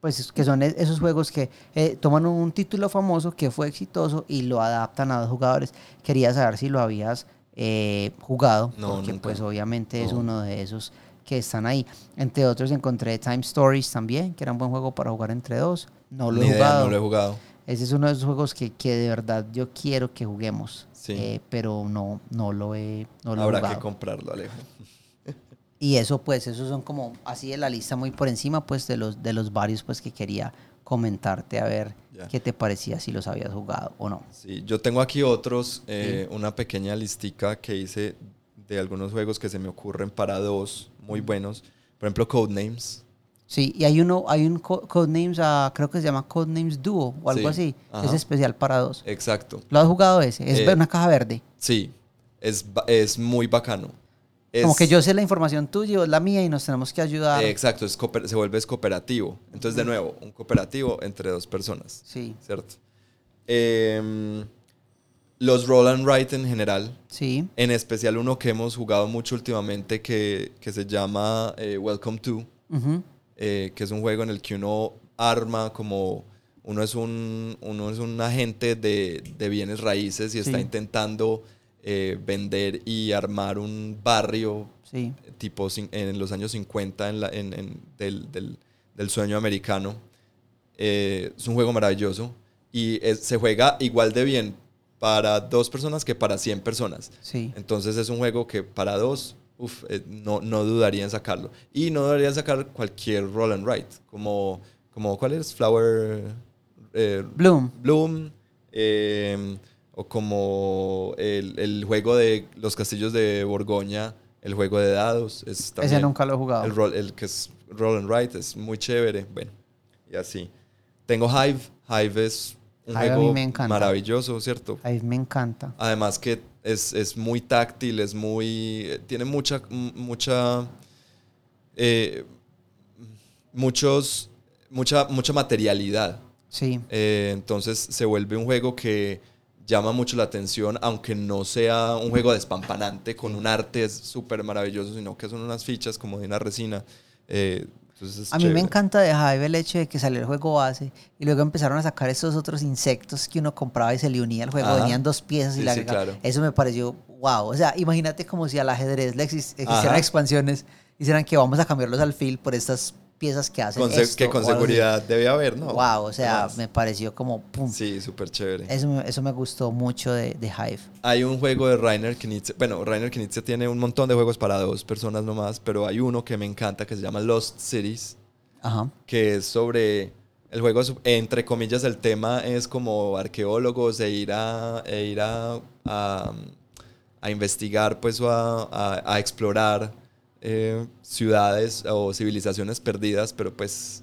pues que son es- esos juegos que eh, toman un título famoso que fue exitoso y lo adaptan a dos jugadores. Quería saber si lo habías eh, jugado, No, porque nunca. pues obviamente es No. uno de esos que están ahí. Entre otros encontré Time Stories también, que era un buen juego para jugar entre dos. No lo Ni he idea, jugado. no lo he jugado. Ese es uno de esos juegos que, que de verdad yo quiero que juguemos. Sí. eh, pero no, no lo he, no lo he Habrá jugado. que comprarlo, Alejo. Y eso pues, esos son como así de la lista muy por encima pues de los, de los varios pues que quería comentarte a ver Ya. qué te parecía si los habías jugado o no. Sí, yo tengo aquí otros, eh, una pequeña listica que hice de algunos juegos que se me ocurren para dos muy buenos. Por ejemplo, Codenames. Sí, y hay uno, hay un co- Codenames, ah, creo que se llama Codenames Duo o algo Sí, así. ajá. Es especial para dos. Exacto. ¿Lo has jugado ese? Es Eh, una caja verde. Sí, es, es muy bacano. Como Es- que yo sé la información tuya y vos la mía y nos tenemos que ayudar. eh, exacto, es se vuelve es cooperativo. Entonces, de nuevo, un cooperativo entre dos personas. Sí, ¿Cierto? Em, los roll and write en general, sí, en especial uno que hemos jugado mucho últimamente que, que se llama eh, Welcome to. ujú, eh, que es un juego en el que uno arma como uno es un, uno es un agente de, de bienes raíces y está Sí. intentando eh, vender y armar un barrio sí, tipo en los años 50 en la- en- en- del, del- del sueño americano. Eh, es un juego maravilloso y es- se juega igual de bien para dos personas que para 100 personas. sí. Entonces es un juego que para dos, uf, eh, no, no dudaría en sacarlo. Y no dudaría en sacar cualquier roll and write, como, como ¿cuál es? Flower eh, Bloom. Bloom, eh, o como el, el juego de los castillos de Borgoña, el juego de dados. Es Ese también nunca lo he jugado. el, roll- el que es roll and write, es muy chévere. Bueno, y así. Tengo Hive. Hive es un Hive juego maravilloso, ¿cierto? Ahí me encanta. Además que es, es muy táctil, es muy... Tiene mucha... mucha eh, muchos... Mucha, mucha materialidad. Sí, Eh, entonces se vuelve un juego que llama mucho la atención, aunque no sea un juego despampanante con un arte súper maravilloso, sino que son unas fichas como de una resina. Eh, entonces A mí me encanta de Hive el hecho de que salió el juego base y luego empezaron a sacar estos otros insectos que uno compraba y se le unía al juego. Ajá. Venían dos piezas y la sí, claro. Eso me pareció wow. O sea, imagínate como si al ajedrez le exis- existieran Ajá. expansiones, hicieran que vamos a cambiarlos al fil por estas piezas que hacen. Con esto que con así. seguridad debe haber, ¿no? Wow, o sea, Además. me pareció como pum. Sí, súper chévere. Eso, me- eso me gustó mucho de, de Hive. Hay un juego de Rainer Knizia. Bueno, Rainer Knizia tiene un montón de juegos para dos personas nomás, pero hay uno que me encanta que se llama Lost Cities, Ajá. que es sobre. El juego, es- entre comillas, el tema es como arqueólogos e ir a, e ir a, a, a investigar, pues, o a- a explorar eh, ciudades o civilizaciones perdidas, pero pues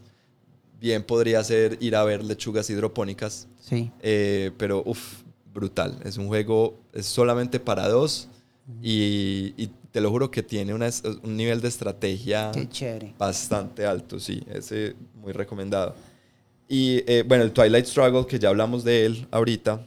bien podría ser ir a ver lechugas hidropónicas. Sí. Eh, pero, uff, brutal. Es un juego, es solamente para dos y, y te lo juro que tiene una un nivel de estrategia bastante alto, sí. Ese muy recomendado. Y eh, bueno, el Twilight Struggle, que ya hablamos de él ahorita.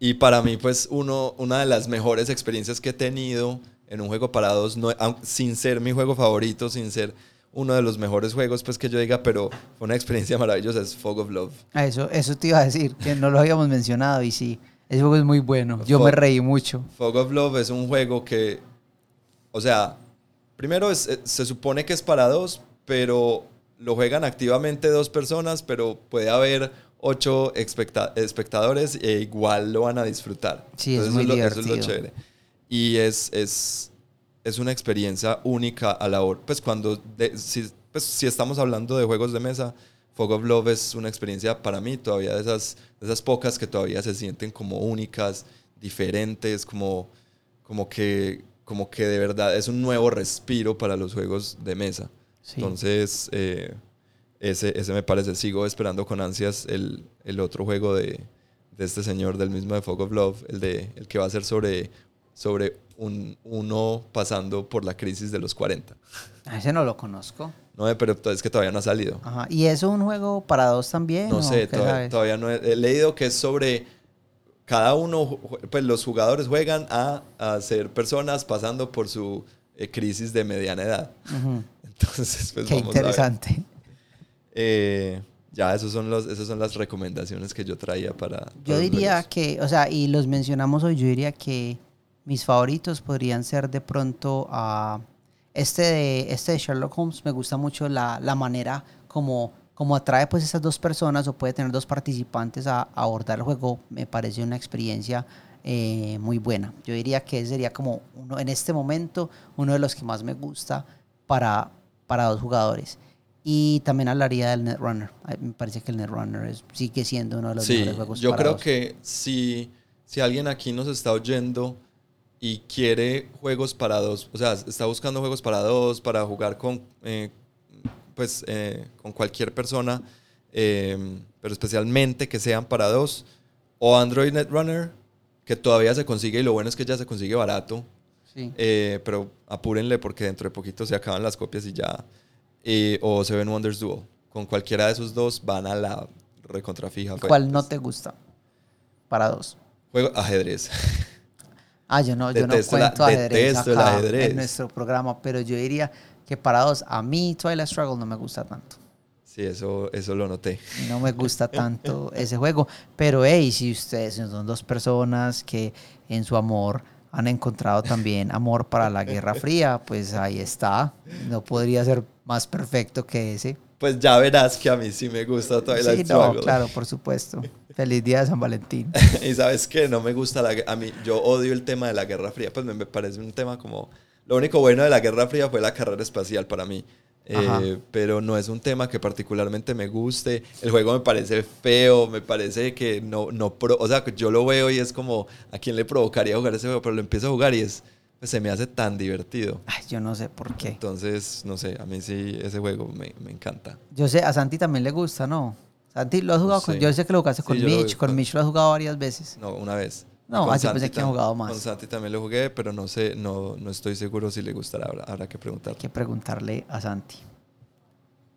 Y para mí, pues, uno, una de las mejores experiencias que he tenido en un juego para dos, no, sin ser mi juego favorito, sin ser uno de los mejores juegos, pues que yo diga, pero fue una experiencia maravillosa, es Fog of Love. Ah, Eso, eso te iba a decir, que no lo habíamos mencionado y sí, ese juego es muy bueno. Yo Fo- me reí mucho. Fog of Love es un juego que, o sea, primero es- eh, se supone que es para dos, pero lo juegan activamente dos personas, pero puede haber ocho espectadores e igual lo van a disfrutar. Sí, es Entonces, muy eso lo- Eso es lo divertido. chévere. Y es, es, es una experiencia única a la hora, pues cuando, de- si, pues, si estamos hablando de juegos de mesa, Fog of Love es una experiencia para mí todavía de esas, de esas pocas que todavía se sienten como únicas, diferentes, como, como, que, como que de verdad es un nuevo respiro para los juegos de mesa. Sí. Entonces, eh, ese, ese me parece, sigo esperando con ansias el, el otro juego de, de este señor del mismo de Fog of Love, el, de, el que va a ser sobre, sobre un, uno pasando por la crisis de los 40. Ah, Ese no lo conozco. No, eh, pero es que todavía no ha salido. Ajá. ¿Y es un juego para dos también? No sé, todavía, todavía no he, he leído que es sobre cada uno, pues los jugadores juegan a, a ser personas pasando por su eh, crisis de mediana edad. Ujú. Entonces, pues Qué vamos a ver. interesante. Eh, ya, esos son los, esas son las recomendaciones que yo traía para... Yo diría que, o sea, y los mencionamos hoy, yo diría que mis favoritos podrían ser de pronto a este de este de Sherlock Holmes, me gusta mucho la, la manera como, como atrae pues esas dos personas o puede tener dos participantes a, a abordar el juego, me parece una experiencia eh, muy buena. Yo diría que sería como uno, en este momento uno de los que más me gusta para, para dos jugadores. Y también hablaría del Netrunner. Me parece que el Netrunner es- sigue siendo uno de los Sí, mejores juegos yo para creo dos. que si, si alguien aquí nos está oyendo y quiere juegos para dos, o sea, está buscando juegos para dos, para jugar con, eh, pues, eh, con cualquier persona, eh, pero especialmente que sean para dos, o Android Netrunner, que todavía se consigue y lo bueno es que ya se consigue barato, Sí. eh, pero apúrenle porque dentro de poquito se acaban las copias y ya. O Seven Wonders Duel. Con cualquiera de esos dos van a la recontrafija. pues. ¿Cuál no te gusta? Para dos. Juego ajedrez. Ah, yo no, yo no Detesto la- cuento ajedrez acá ajedrez. en nuestro programa, pero yo diría que para dos, a mí Twilight Struggle no me gusta tanto. Sí, eso, eso lo noté. No me gusta tanto ese juego. Pero, hey, si ustedes son dos personas que en su amor han encontrado también amor para la Guerra Fría, pues ahí está. No podría ser más perfecto que ese. Pues ya verás que a mí sí me gusta Twilight Sí, no, Struggle. claro, por supuesto. Feliz día de San Valentín. y sabes que no me gusta la a mí yo odio el tema de la Guerra Fría, pues me, parece un tema como lo único bueno de la Guerra Fría fue la carrera espacial para mí. Eh, pero no es un tema que particularmente me guste. El juego me parece feo, me parece que no, no pro- o sea, yo lo veo y es como a quién le provocaría jugar ese juego, pero lo empiezo a jugar y es, pues, se me hace tan divertido. Ay, yo no sé por qué. Entonces, no sé, a mí sí ese juego me, me encanta. Yo sé, a Santi también le gusta, ¿no? Santi, ¿lo has jugado con...? Yo sé que lo jugaste Sí, con lo- Mitch. Con Mitch lo has jugado varias veces. No, una vez. No, yo pensé Santi que han jugado más. Con Santi también lo jugué, pero no sé, no, no estoy seguro si le gustará. Habrá, habrá que preguntar. Hay que preguntarle a Santi.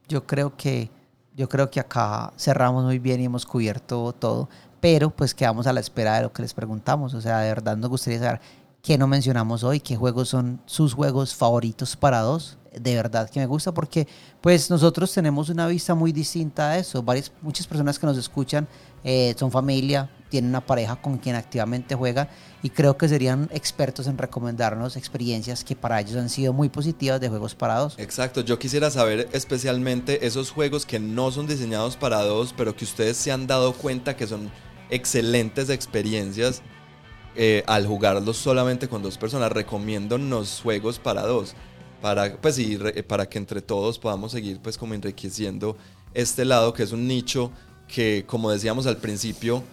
Yo creo que yo creo que acá cerramos muy bien y hemos cubierto todo, pero pues quedamos a la espera de lo que les preguntamos. O sea, de verdad nos gustaría saber qué no mencionamos hoy, qué juegos son sus juegos favoritos para dos. De verdad que me gusta porque pues nosotros tenemos una vista muy distinta a eso. Varias, muchas personas que nos escuchan eh, son familia, tienen una pareja con quien activamente juega y creo que serían expertos en recomendarnos experiencias que para ellos han sido muy positivas de juegos para dos. Exacto, yo quisiera saber especialmente esos juegos que no son diseñados para dos, pero que ustedes se han dado cuenta que son excelentes experiencias eh, al jugarlos solamente con dos personas. Recomiéndonos juegos para dos, para, pues, sí, re- para que entre todos podamos seguir pues como enriqueciendo este lado que es un nicho que como decíamos al principio,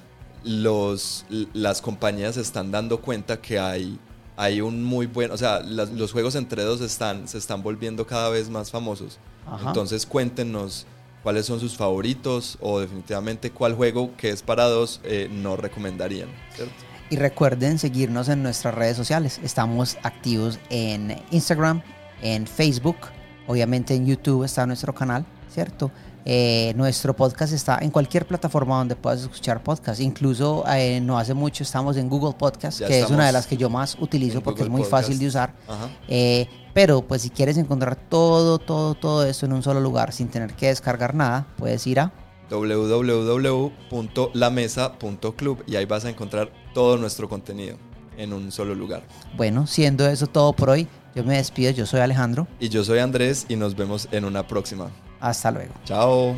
los, las compañías se están dando cuenta que hay, hay un muy buen, o sea, las- los juegos entre dos están, se están volviendo cada vez más famosos. Ajá. Entonces cuéntenos cuáles son sus favoritos o definitivamente cuál juego que es para dos eh, no recomendarían, ¿cierto? Y recuerden seguirnos en nuestras redes sociales. Estamos activos en Instagram, en Facebook, obviamente en YouTube está nuestro canal, ¿cierto? Eh, nuestro podcast está en cualquier plataforma donde puedas escuchar podcast. Incluso eh, no hace mucho estamos en Google Podcast, Ya que es una de las que yo más utilizo porque es muy fácil de usar. Eh, pero pues si quieres encontrar todo, todo, todo eso en un solo lugar sin tener que descargar nada, puedes ir a www.lamesa.club y ahí vas a encontrar todo nuestro contenido en un solo lugar. Bueno, siendo eso todo por hoy, yo me despido, yo soy Alejandro. Y yo soy Andrés y nos vemos en una próxima. Hasta luego. Chao.